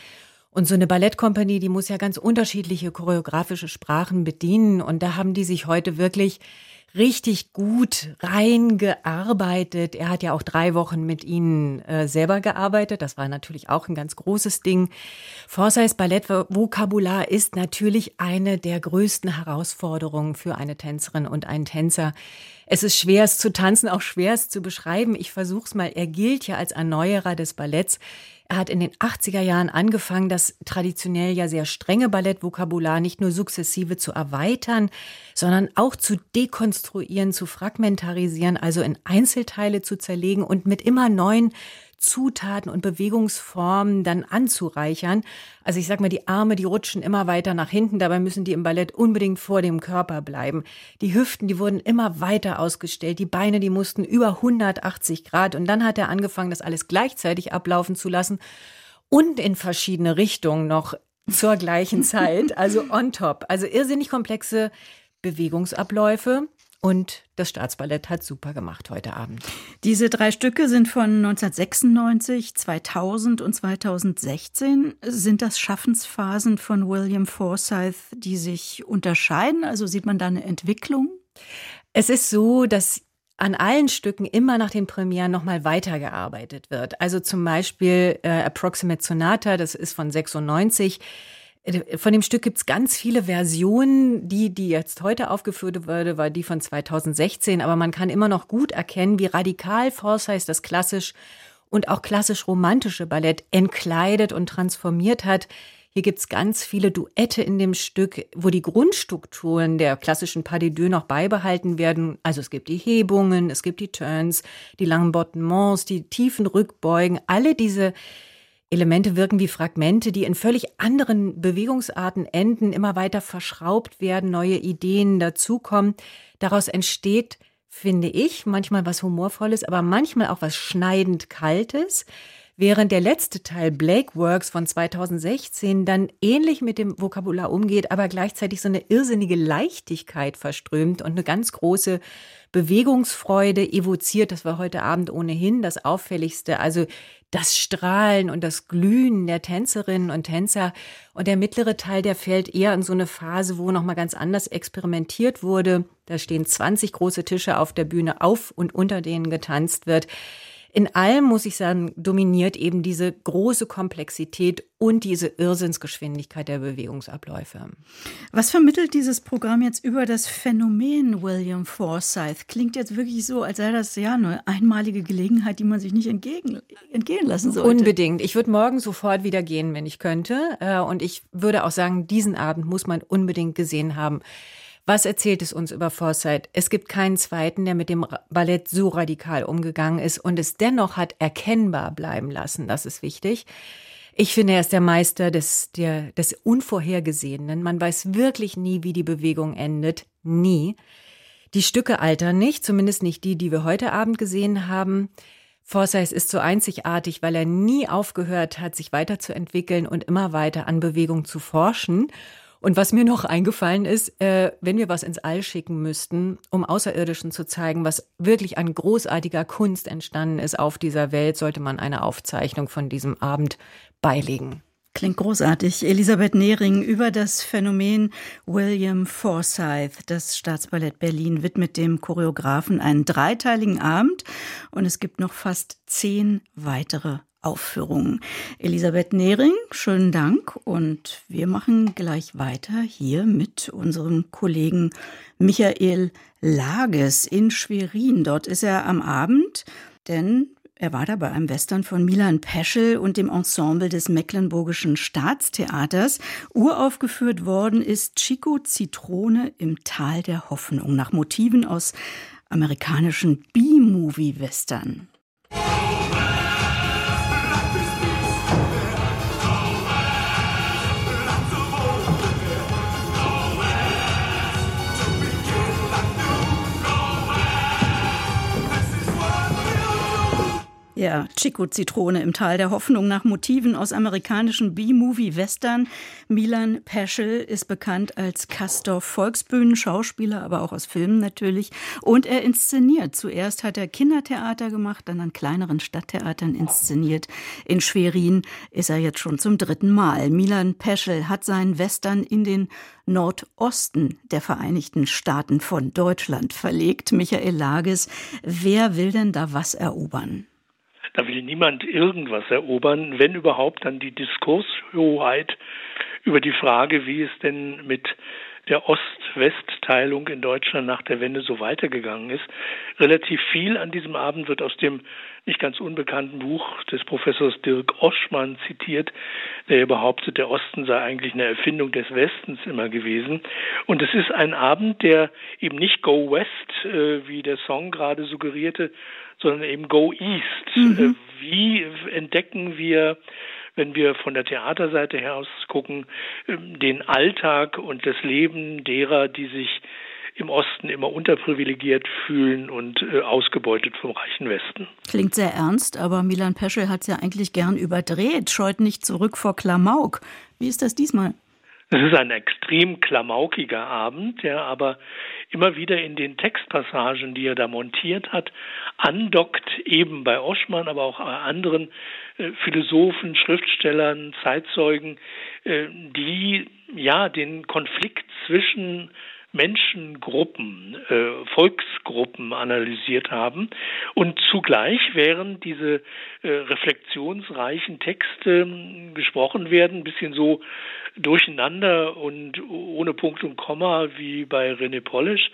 Und so eine Ballettkompanie, die muss ja ganz unterschiedliche choreografische Sprachen bedienen. Und da haben die sich heute wirklich richtig gut reingearbeitet. Er hat ja auch drei Wochen mit ihnen äh, selber gearbeitet. Das war natürlich auch ein ganz großes Ding. Forsyths Ballettvokabular ist natürlich eine der größten Herausforderungen für eine Tänzerin und einen Tänzer. Es ist schwer, es zu tanzen, auch schwer, es zu beschreiben. Ich versuche es mal. Er gilt ja als Erneuerer des Balletts. Er hat in den 80er Jahren angefangen, das traditionell ja sehr strenge Ballettvokabular nicht nur sukzessive zu erweitern, sondern auch zu dekonstruieren, zu fragmentarisieren, also in Einzelteile zu zerlegen und mit immer neuen Zutaten und Bewegungsformen dann anzureichern. Also ich sag mal, die Arme, die rutschen immer weiter nach hinten, dabei müssen die im Ballett unbedingt vor dem Körper bleiben. Die Hüften, die wurden immer weiter ausgestellt, die Beine, die mussten über 180 Grad und dann hat er angefangen, das alles gleichzeitig ablaufen zu lassen und in verschiedene Richtungen noch zur gleichen Zeit, also on top. Also irrsinnig komplexe Bewegungsabläufe. Und das Staatsballett hat super gemacht heute Abend. Diese drei Stücke sind von 1996, 2000 und 2016. Sind das Schaffensphasen von William Forsyth, die sich unterscheiden? Also sieht man da eine Entwicklung? Es ist so, dass an allen Stücken immer nach den Premieren nochmal weitergearbeitet wird. Also zum Beispiel äh, Approximate Sonata, das ist von 96 von dem Stück gibt's ganz viele Versionen. Die, die jetzt heute aufgeführt wurde, war die von 2016. Aber man kann immer noch gut erkennen, wie radikal Forsyth das klassisch und auch klassisch-romantische Ballett entkleidet und transformiert hat. Hier gibt's ganz viele Duette in dem Stück, wo die Grundstrukturen der klassischen Pas de deux noch beibehalten werden. Also es gibt die Hebungen, es gibt die Turns, die langen Bottements, die tiefen Rückbeugen. Alle diese Elemente wirken wie Fragmente, die in völlig anderen Bewegungsarten enden, immer weiter verschraubt werden, neue Ideen dazukommen. Daraus entsteht, finde ich, manchmal was Humorvolles, aber manchmal auch was schneidend Kaltes. Während der letzte Teil Blake Works von 2016 dann ähnlich mit dem Vokabular umgeht, aber gleichzeitig so eine irrsinnige Leichtigkeit verströmt und eine ganz große Bewegungsfreude evoziert. Das war heute Abend ohnehin das Auffälligste. Also das Strahlen und das Glühen der Tänzerinnen und Tänzer. Und der mittlere Teil, der fällt eher in so eine Phase, wo nochmal ganz anders experimentiert wurde. Da stehen 20 große Tische auf der Bühne auf und unter denen getanzt wird. In allem, muss ich sagen, dominiert eben diese große Komplexität und diese Irrsinnsgeschwindigkeit der Bewegungsabläufe. Was vermittelt dieses Programm jetzt über das Phänomen William Forsyth? Klingt jetzt wirklich so, als sei das ja eine einmalige Gelegenheit, die man sich nicht entgegen, entgehen lassen sollte. Unbedingt. Ich würde morgen sofort wieder gehen, wenn ich könnte. Äh, und ich würde auch sagen, diesen Abend muss man unbedingt gesehen haben. Was erzählt es uns über Forsyth? Es gibt keinen zweiten, der mit dem Ballett so radikal umgegangen ist und es dennoch hat erkennbar bleiben lassen. Das ist wichtig. Ich finde, er ist der Meister des, der, des Unvorhergesehenen. Man weiß wirklich nie, wie die Bewegung endet. Nie. Die Stücke altern nicht, zumindest nicht die, die wir heute Abend gesehen haben. Forsyth ist so einzigartig, weil er nie aufgehört hat, sich weiterzuentwickeln und immer weiter an Bewegung zu forschen. Und was mir noch eingefallen ist, äh, wenn wir was ins All schicken müssten, um Außerirdischen zu zeigen, was wirklich an großartiger Kunst entstanden ist auf dieser Welt, sollte man eine Aufzeichnung von diesem Abend beilegen. Klingt großartig. Elisabeth Nehring über das Phänomen William Forsyth. Das Staatsballett Berlin widmet dem Choreografen einen dreiteiligen Abend und es gibt noch fast zehn weitere Aufführungen. Elisabeth Nehring, schönen Dank und wir machen gleich weiter hier mit unserem Kollegen Michael Lages in Schwerin. Dort ist er am Abend, denn er war da bei einem Western von Milan Peschel und dem Ensemble des Mecklenburgischen Staatstheaters. Uraufgeführt worden ist Chico Zitrone im Tal der Hoffnung nach Motiven aus amerikanischen B-Movie-Western. Ja, Chico Zitrone im Tal der Hoffnung nach Motiven aus amerikanischen B-Movie-Western. Milan Peschel ist bekannt als Castor Volksbühnen-Schauspieler, aber auch aus Filmen natürlich. Und er inszeniert. Zuerst hat er Kindertheater gemacht, dann an kleineren Stadttheatern inszeniert. In Schwerin ist er jetzt schon zum dritten Mal. Milan Peschel hat seinen Western in den Nordosten der Vereinigten Staaten von Deutschland verlegt. Michael Lages, wer will denn da was erobern? Da will niemand irgendwas erobern, wenn überhaupt dann die Diskurshoheit über die Frage, wie es denn mit der Ost-West-Teilung in Deutschland nach der Wende so weitergegangen ist. Relativ viel an diesem Abend wird aus dem nicht ganz unbekannten Buch des Professors Dirk Oschmann zitiert, der behauptet, der Osten sei eigentlich eine Erfindung des Westens immer gewesen. Und es ist ein Abend, der eben nicht Go West, äh, wie der Song gerade suggerierte, sondern eben Go East. Mhm. Äh, wie entdecken wir wenn wir von der Theaterseite her aus gucken, ähm, den Alltag und das Leben derer, die sich im Osten immer unterprivilegiert fühlen und äh, ausgebeutet vom reichen Westen. Klingt sehr ernst, aber Milan Peschel hat es ja eigentlich gern überdreht, scheut nicht zurück vor Klamauk. Wie ist das diesmal? Es ist ein extrem klamaukiger Abend, der aber immer wieder in den Textpassagen, die er da montiert hat, andockt, eben bei Oschmann, aber auch bei anderen äh, Philosophen, Schriftstellern, Zeitzeugen, äh, die ja den Konflikt zwischen Menschengruppen, äh, Volksgruppen analysiert haben. Und zugleich, während diese äh, reflexionsreichen Texte äh, gesprochen werden, ein bisschen so durcheinander und ohne Punkt und Komma wie bei René Polish,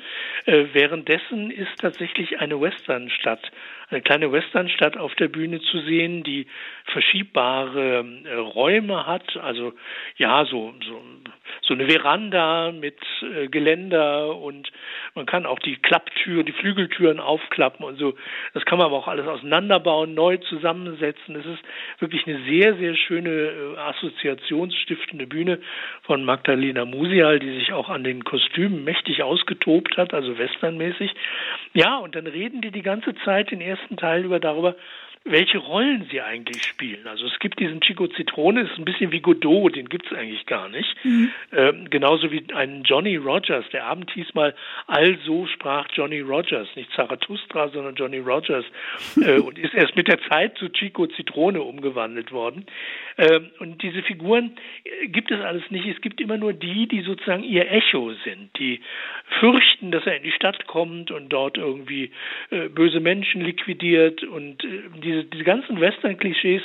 äh, währenddessen ist tatsächlich eine Westernstadt eine kleine Westernstadt auf der Bühne zu sehen, die verschiebbare äh, Räume hat, also ja, so, so, so eine Veranda mit äh, Geländer und man kann auch die Klapptüren, die Flügeltüren aufklappen und so. Das kann man aber auch alles auseinanderbauen, neu zusammensetzen. Es ist wirklich eine sehr, sehr schöne äh, assoziationsstiftende Bühne von Magdalena Musial, die sich auch an den Kostümen mächtig ausgetobt hat, also westernmäßig. Ja, und dann reden die die ganze Zeit in ersten Teil über darüber, welche Rollen sie eigentlich spielen. Also es gibt diesen Chico Zitrone, ist ein bisschen wie Godot, den gibt es eigentlich gar nicht. Mhm. Ähm, genauso wie einen Johnny Rogers. Der Abend hieß mal Also sprach Johnny Rogers, nicht Zarathustra, sondern Johnny Rogers äh, <laughs> und ist erst mit der Zeit zu Chico Zitrone umgewandelt worden. Ähm, und diese Figuren äh, gibt es alles nicht. Es gibt immer nur die, die sozusagen ihr Echo sind, die fürchten, dass er in die Stadt kommt und dort irgendwie äh, böse Menschen liquidiert und äh, die diese, diese ganzen Western-Klischees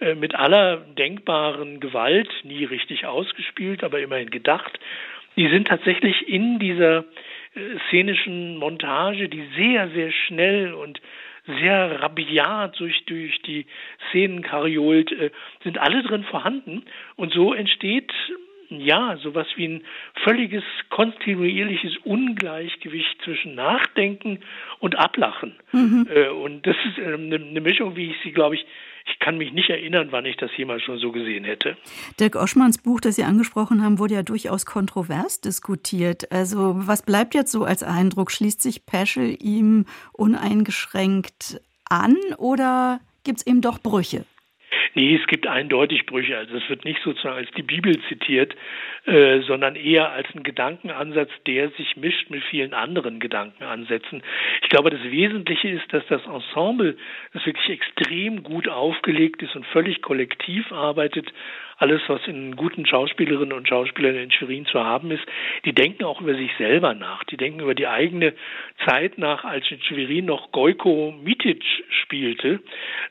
äh, mit aller denkbaren Gewalt, nie richtig ausgespielt, aber immerhin gedacht, die sind tatsächlich in dieser äh, szenischen Montage, die sehr, sehr schnell und sehr rabiat durch, durch die Szenen kariolt, äh, sind alle drin vorhanden. Und so entsteht ja, sowas wie ein völliges kontinuierliches Ungleichgewicht zwischen Nachdenken und Ablachen. Mhm. Äh, und das ist eine, eine Mischung, wie ich sie, glaube ich, ich kann mich nicht erinnern, wann ich das jemals schon so gesehen hätte. Dirk Oschmanns Buch, das Sie angesprochen haben, wurde ja durchaus kontrovers diskutiert. Also was bleibt jetzt so als Eindruck? Schließt sich Peschel ihm uneingeschränkt an oder gibt es eben doch Brüche? Nee, es gibt eindeutig Brüche. Also es wird nicht sozusagen als die Bibel zitiert, äh, sondern eher als ein Gedankenansatz, der sich mischt mit vielen anderen Gedankenansätzen. Ich glaube, das Wesentliche ist, dass das Ensemble, das wirklich extrem gut aufgelegt ist und völlig kollektiv arbeitet, alles, was in guten Schauspielerinnen und Schauspielern in Schwerin zu haben ist, die denken auch über sich selber nach. Die denken über die eigene Zeit nach, als in Schwerin noch Gojko Mitic spielte,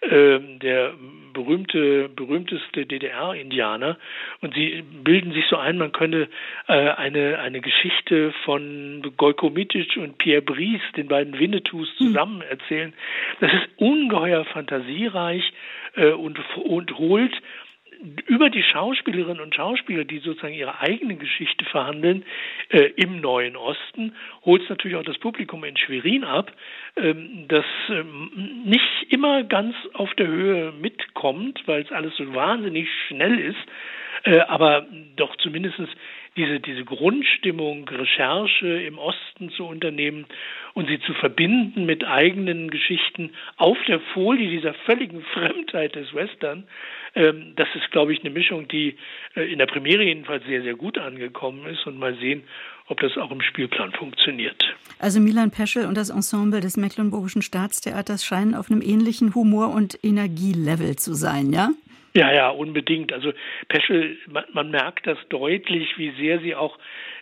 äh, der berühmte, berühmteste DDR-Indianer. Und sie bilden sich so ein, man könne äh, eine, eine Geschichte von Gojko Mitic und Pierre Brice, den beiden Winnetous, hm. zusammen erzählen. Das ist ungeheuer fantasiereich äh, und, und holt über die Schauspielerinnen und Schauspieler, die sozusagen ihre eigene Geschichte verhandeln äh, im Neuen Osten, holt es natürlich auch das Publikum in Schwerin ab, ähm, das ähm, nicht immer ganz auf der Höhe mitkommt, weil es alles so wahnsinnig schnell ist, äh, aber doch zumindest diese, diese Grundstimmung, Recherche im Osten zu unternehmen und sie zu verbinden mit eigenen Geschichten auf der Folie dieser völligen <laughs> Fremdheit des Western, ähm, das ist, glaube ich, eine Mischung, die äh, in der Premiere jedenfalls sehr, sehr gut angekommen ist und mal sehen, ob das auch im Spielplan funktioniert. Also Milan Peschel und das Ensemble des Mecklenburgischen Staatstheaters scheinen auf einem ähnlichen Humor- und Energielevel zu sein, ja? Ja, ja, unbedingt. Also Peschel, man, man merkt das deutlich, wie sehr sie auch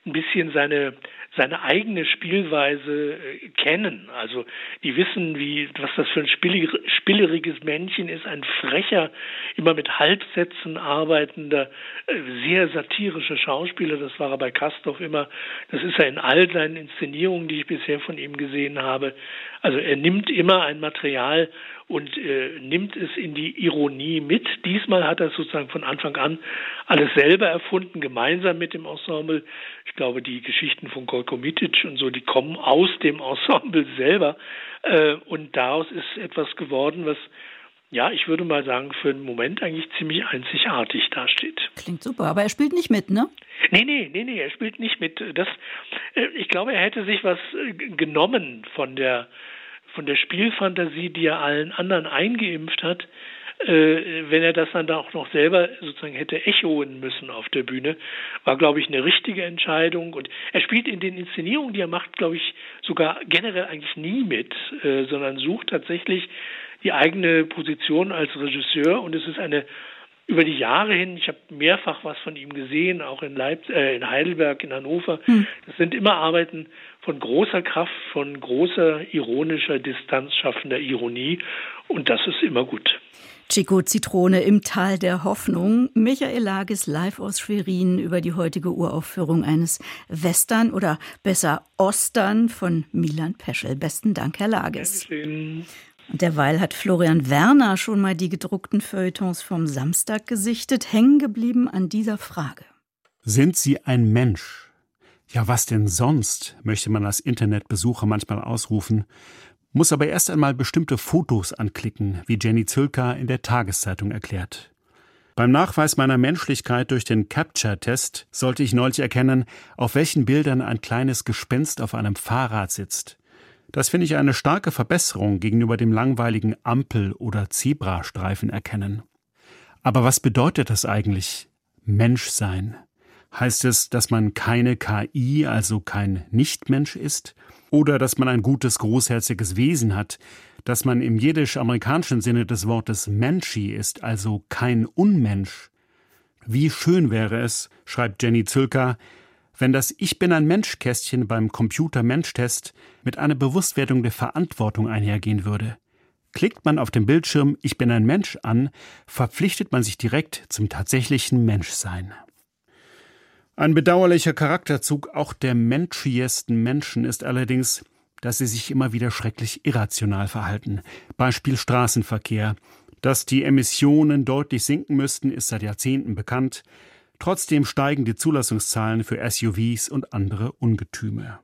ein bisschen seine seine eigene Spielweise äh, kennen. Also die wissen, wie was das für ein spieleriges Männchen ist, ein frecher, immer mit Halbsätzen arbeitender, äh, sehr satirischer Schauspieler. Das war er bei Kastorf immer. Das ist er in all seinen Inszenierungen, die ich bisher von ihm gesehen habe. Also er nimmt immer ein Material und äh, nimmt es in die Ironie mit. Diesmal hat er sozusagen von Anfang an alles selber erfunden, gemeinsam mit dem Ensemble. Ich glaube, die Geschichten von Golko Mitic und so, die kommen aus dem Ensemble selber. Äh, und daraus ist etwas geworden, was ja, ich würde mal sagen, für einen Moment eigentlich ziemlich einzigartig dasteht. Klingt super, aber er spielt nicht mit, ne? Nee, nee, nee, nee, er spielt nicht mit. Das, äh, ich glaube, er hätte sich was äh, genommen von der von der Spielfantasie, die er allen anderen eingeimpft hat, wenn er das dann auch noch selber sozusagen hätte echoen müssen auf der Bühne, war, glaube ich, eine richtige Entscheidung. Und er spielt in den Inszenierungen, die er macht, glaube ich, sogar generell eigentlich nie mit, äh, sondern sucht tatsächlich die eigene Position als Regisseur. Und es ist eine über die Jahre hin, ich habe mehrfach was von ihm gesehen, auch in, Leip äh, in Heidelberg, in Hannover. Hm. Das sind immer Arbeiten von großer Kraft, von großer ironischer, distanzschaffender Ironie und das ist immer gut. Chico Zitrone im Tal der Hoffnung. Michael Lages live aus Schwerin über die heutige Uraufführung eines Western oder besser Ostern von Milan Peschel. Besten Dank, Herr Lages. Dankeschön. Und derweil hat Florian Werner schon mal die gedruckten Feuilletons vom Samstag gesichtet, hängen geblieben an dieser Frage. Sind Sie ein Mensch? Ja, was denn sonst, möchte man als Internetbesucher manchmal ausrufen, muss aber erst einmal bestimmte Fotos anklicken, wie Jenny Zülker in der Tageszeitung erklärt. Beim Nachweis meiner Menschlichkeit durch den Capture-Test sollte ich neulich erkennen, auf welchen Bildern ein kleines Gespenst auf einem Fahrrad sitzt. Das finde ich eine starke Verbesserung gegenüber dem langweiligen Ampel- oder Zebrastreifen erkennen. Aber was bedeutet das eigentlich? Menschsein. Heißt es, dass man keine KI, also kein Nichtmensch ist? Oder dass man ein gutes, großherziges Wesen hat, dass man im jiddisch-amerikanischen Sinne des Wortes Menschi ist, also kein Unmensch? Wie schön wäre es, schreibt Jenny Zülker, wenn das Ich bin ein Mensch-Kästchen beim Computer-Mensch-Test mit einer Bewusstwerdung der Verantwortung einhergehen würde. Klickt man auf dem Bildschirm Ich bin ein Mensch an, verpflichtet man sich direkt zum tatsächlichen Menschsein. Ein bedauerlicher Charakterzug auch der menschiesten Menschen ist allerdings, dass sie sich immer wieder schrecklich irrational verhalten. Beispiel Straßenverkehr. Dass die Emissionen deutlich sinken müssten, ist seit Jahrzehnten bekannt. Trotzdem steigen die Zulassungszahlen für SUVs und andere Ungetüme.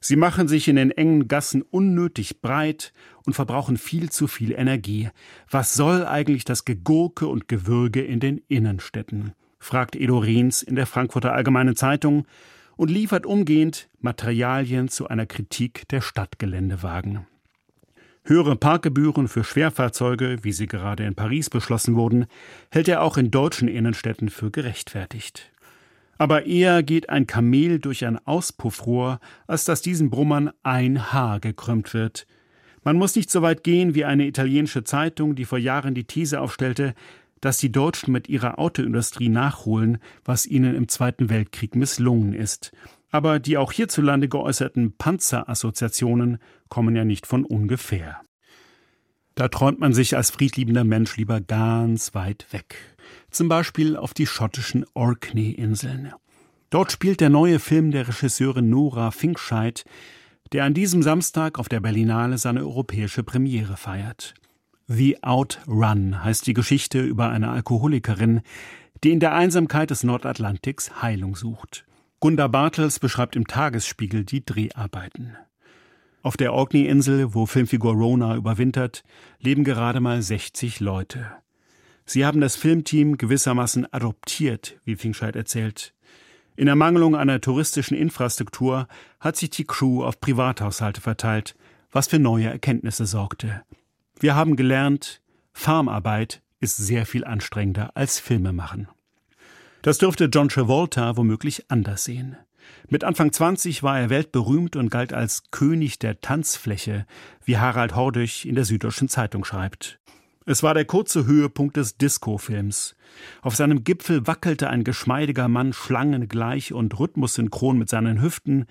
Sie machen sich in den engen Gassen unnötig breit und verbrauchen viel zu viel Energie. Was soll eigentlich das Gegurke und Gewürge in den Innenstädten? Fragt Edo Rehns in der Frankfurter Allgemeinen Zeitung und liefert umgehend Materialien zu einer Kritik der Stadtgeländewagen. Höhere Parkgebühren für Schwerfahrzeuge, wie sie gerade in Paris beschlossen wurden, hält er auch in deutschen Innenstädten für gerechtfertigt. Aber eher geht ein Kamel durch ein Auspuffrohr, als dass diesen Brummern ein Haar gekrümmt wird. Man muss nicht so weit gehen wie eine italienische Zeitung, die vor Jahren die These aufstellte, dass die Deutschen mit ihrer Autoindustrie nachholen, was ihnen im Zweiten Weltkrieg misslungen ist. Aber die auch hierzulande geäußerten Panzerassoziationen kommen ja nicht von ungefähr. Da träumt man sich als friedliebender Mensch lieber ganz weit weg. Zum Beispiel auf die schottischen Orkney-Inseln. Dort spielt der neue Film der Regisseurin Nora Finkscheid, der an diesem Samstag auf der Berlinale seine europäische Premiere feiert. The Outrun heißt die Geschichte über eine Alkoholikerin, die in der Einsamkeit des Nordatlantiks Heilung sucht. Gunda Bartels beschreibt im Tagesspiegel die Dreharbeiten. Auf der Orkney-Insel, wo Filmfigur Rona überwintert, leben gerade mal 60 Leute. Sie haben das Filmteam gewissermaßen adoptiert, wie Finkscheid erzählt. In Ermangelung einer touristischen Infrastruktur hat sich die Crew auf Privathaushalte verteilt, was für neue Erkenntnisse sorgte. Wir haben gelernt, Farmarbeit ist sehr viel anstrengender als Filme machen. Das dürfte John Travolta womöglich anders sehen. Mit Anfang 20 war er weltberühmt und galt als König der Tanzfläche, wie Harald Hordich in der Süddeutschen Zeitung schreibt. Es war der kurze Höhepunkt des Disco-Films. Auf seinem Gipfel wackelte ein geschmeidiger Mann schlangengleich und rhythmussynchron mit seinen Hüften,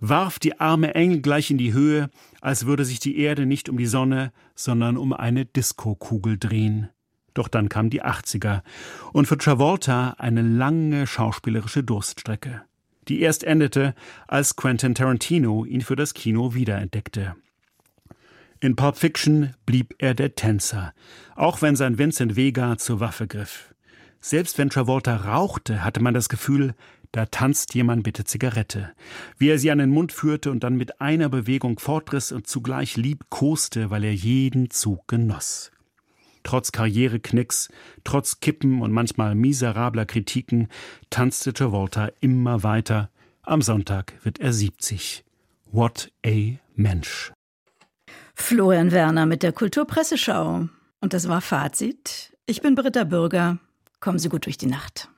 warf die Arme engelgleich in die Höhe, als würde sich die Erde nicht um die Sonne, sondern um eine Diskokugel drehen. Doch dann kamen die 80er und für Travolta eine lange schauspielerische Durststrecke, die erst endete, als Quentin Tarantino ihn für das Kino wiederentdeckte. In Pulp Fiction blieb er der Tänzer, auch wenn sein Vincent Vega zur Waffe griff. Selbst wenn Travolta rauchte, hatte man das Gefühl, da tanzt jemand bitte Zigarette. Wie er sie an den Mund führte und dann mit einer Bewegung fortriss und zugleich liebkoste, weil er jeden Zug genoss. Trotz Karriereknicks, trotz Kippen und manchmal miserabler Kritiken tanzte Travolta immer weiter. Am Sonntag wird er 70. What a Mensch. Florian Werner mit der Kulturpresseschau. Und das war Fazit. Ich bin Britta Bürger. Kommen Sie gut durch die Nacht.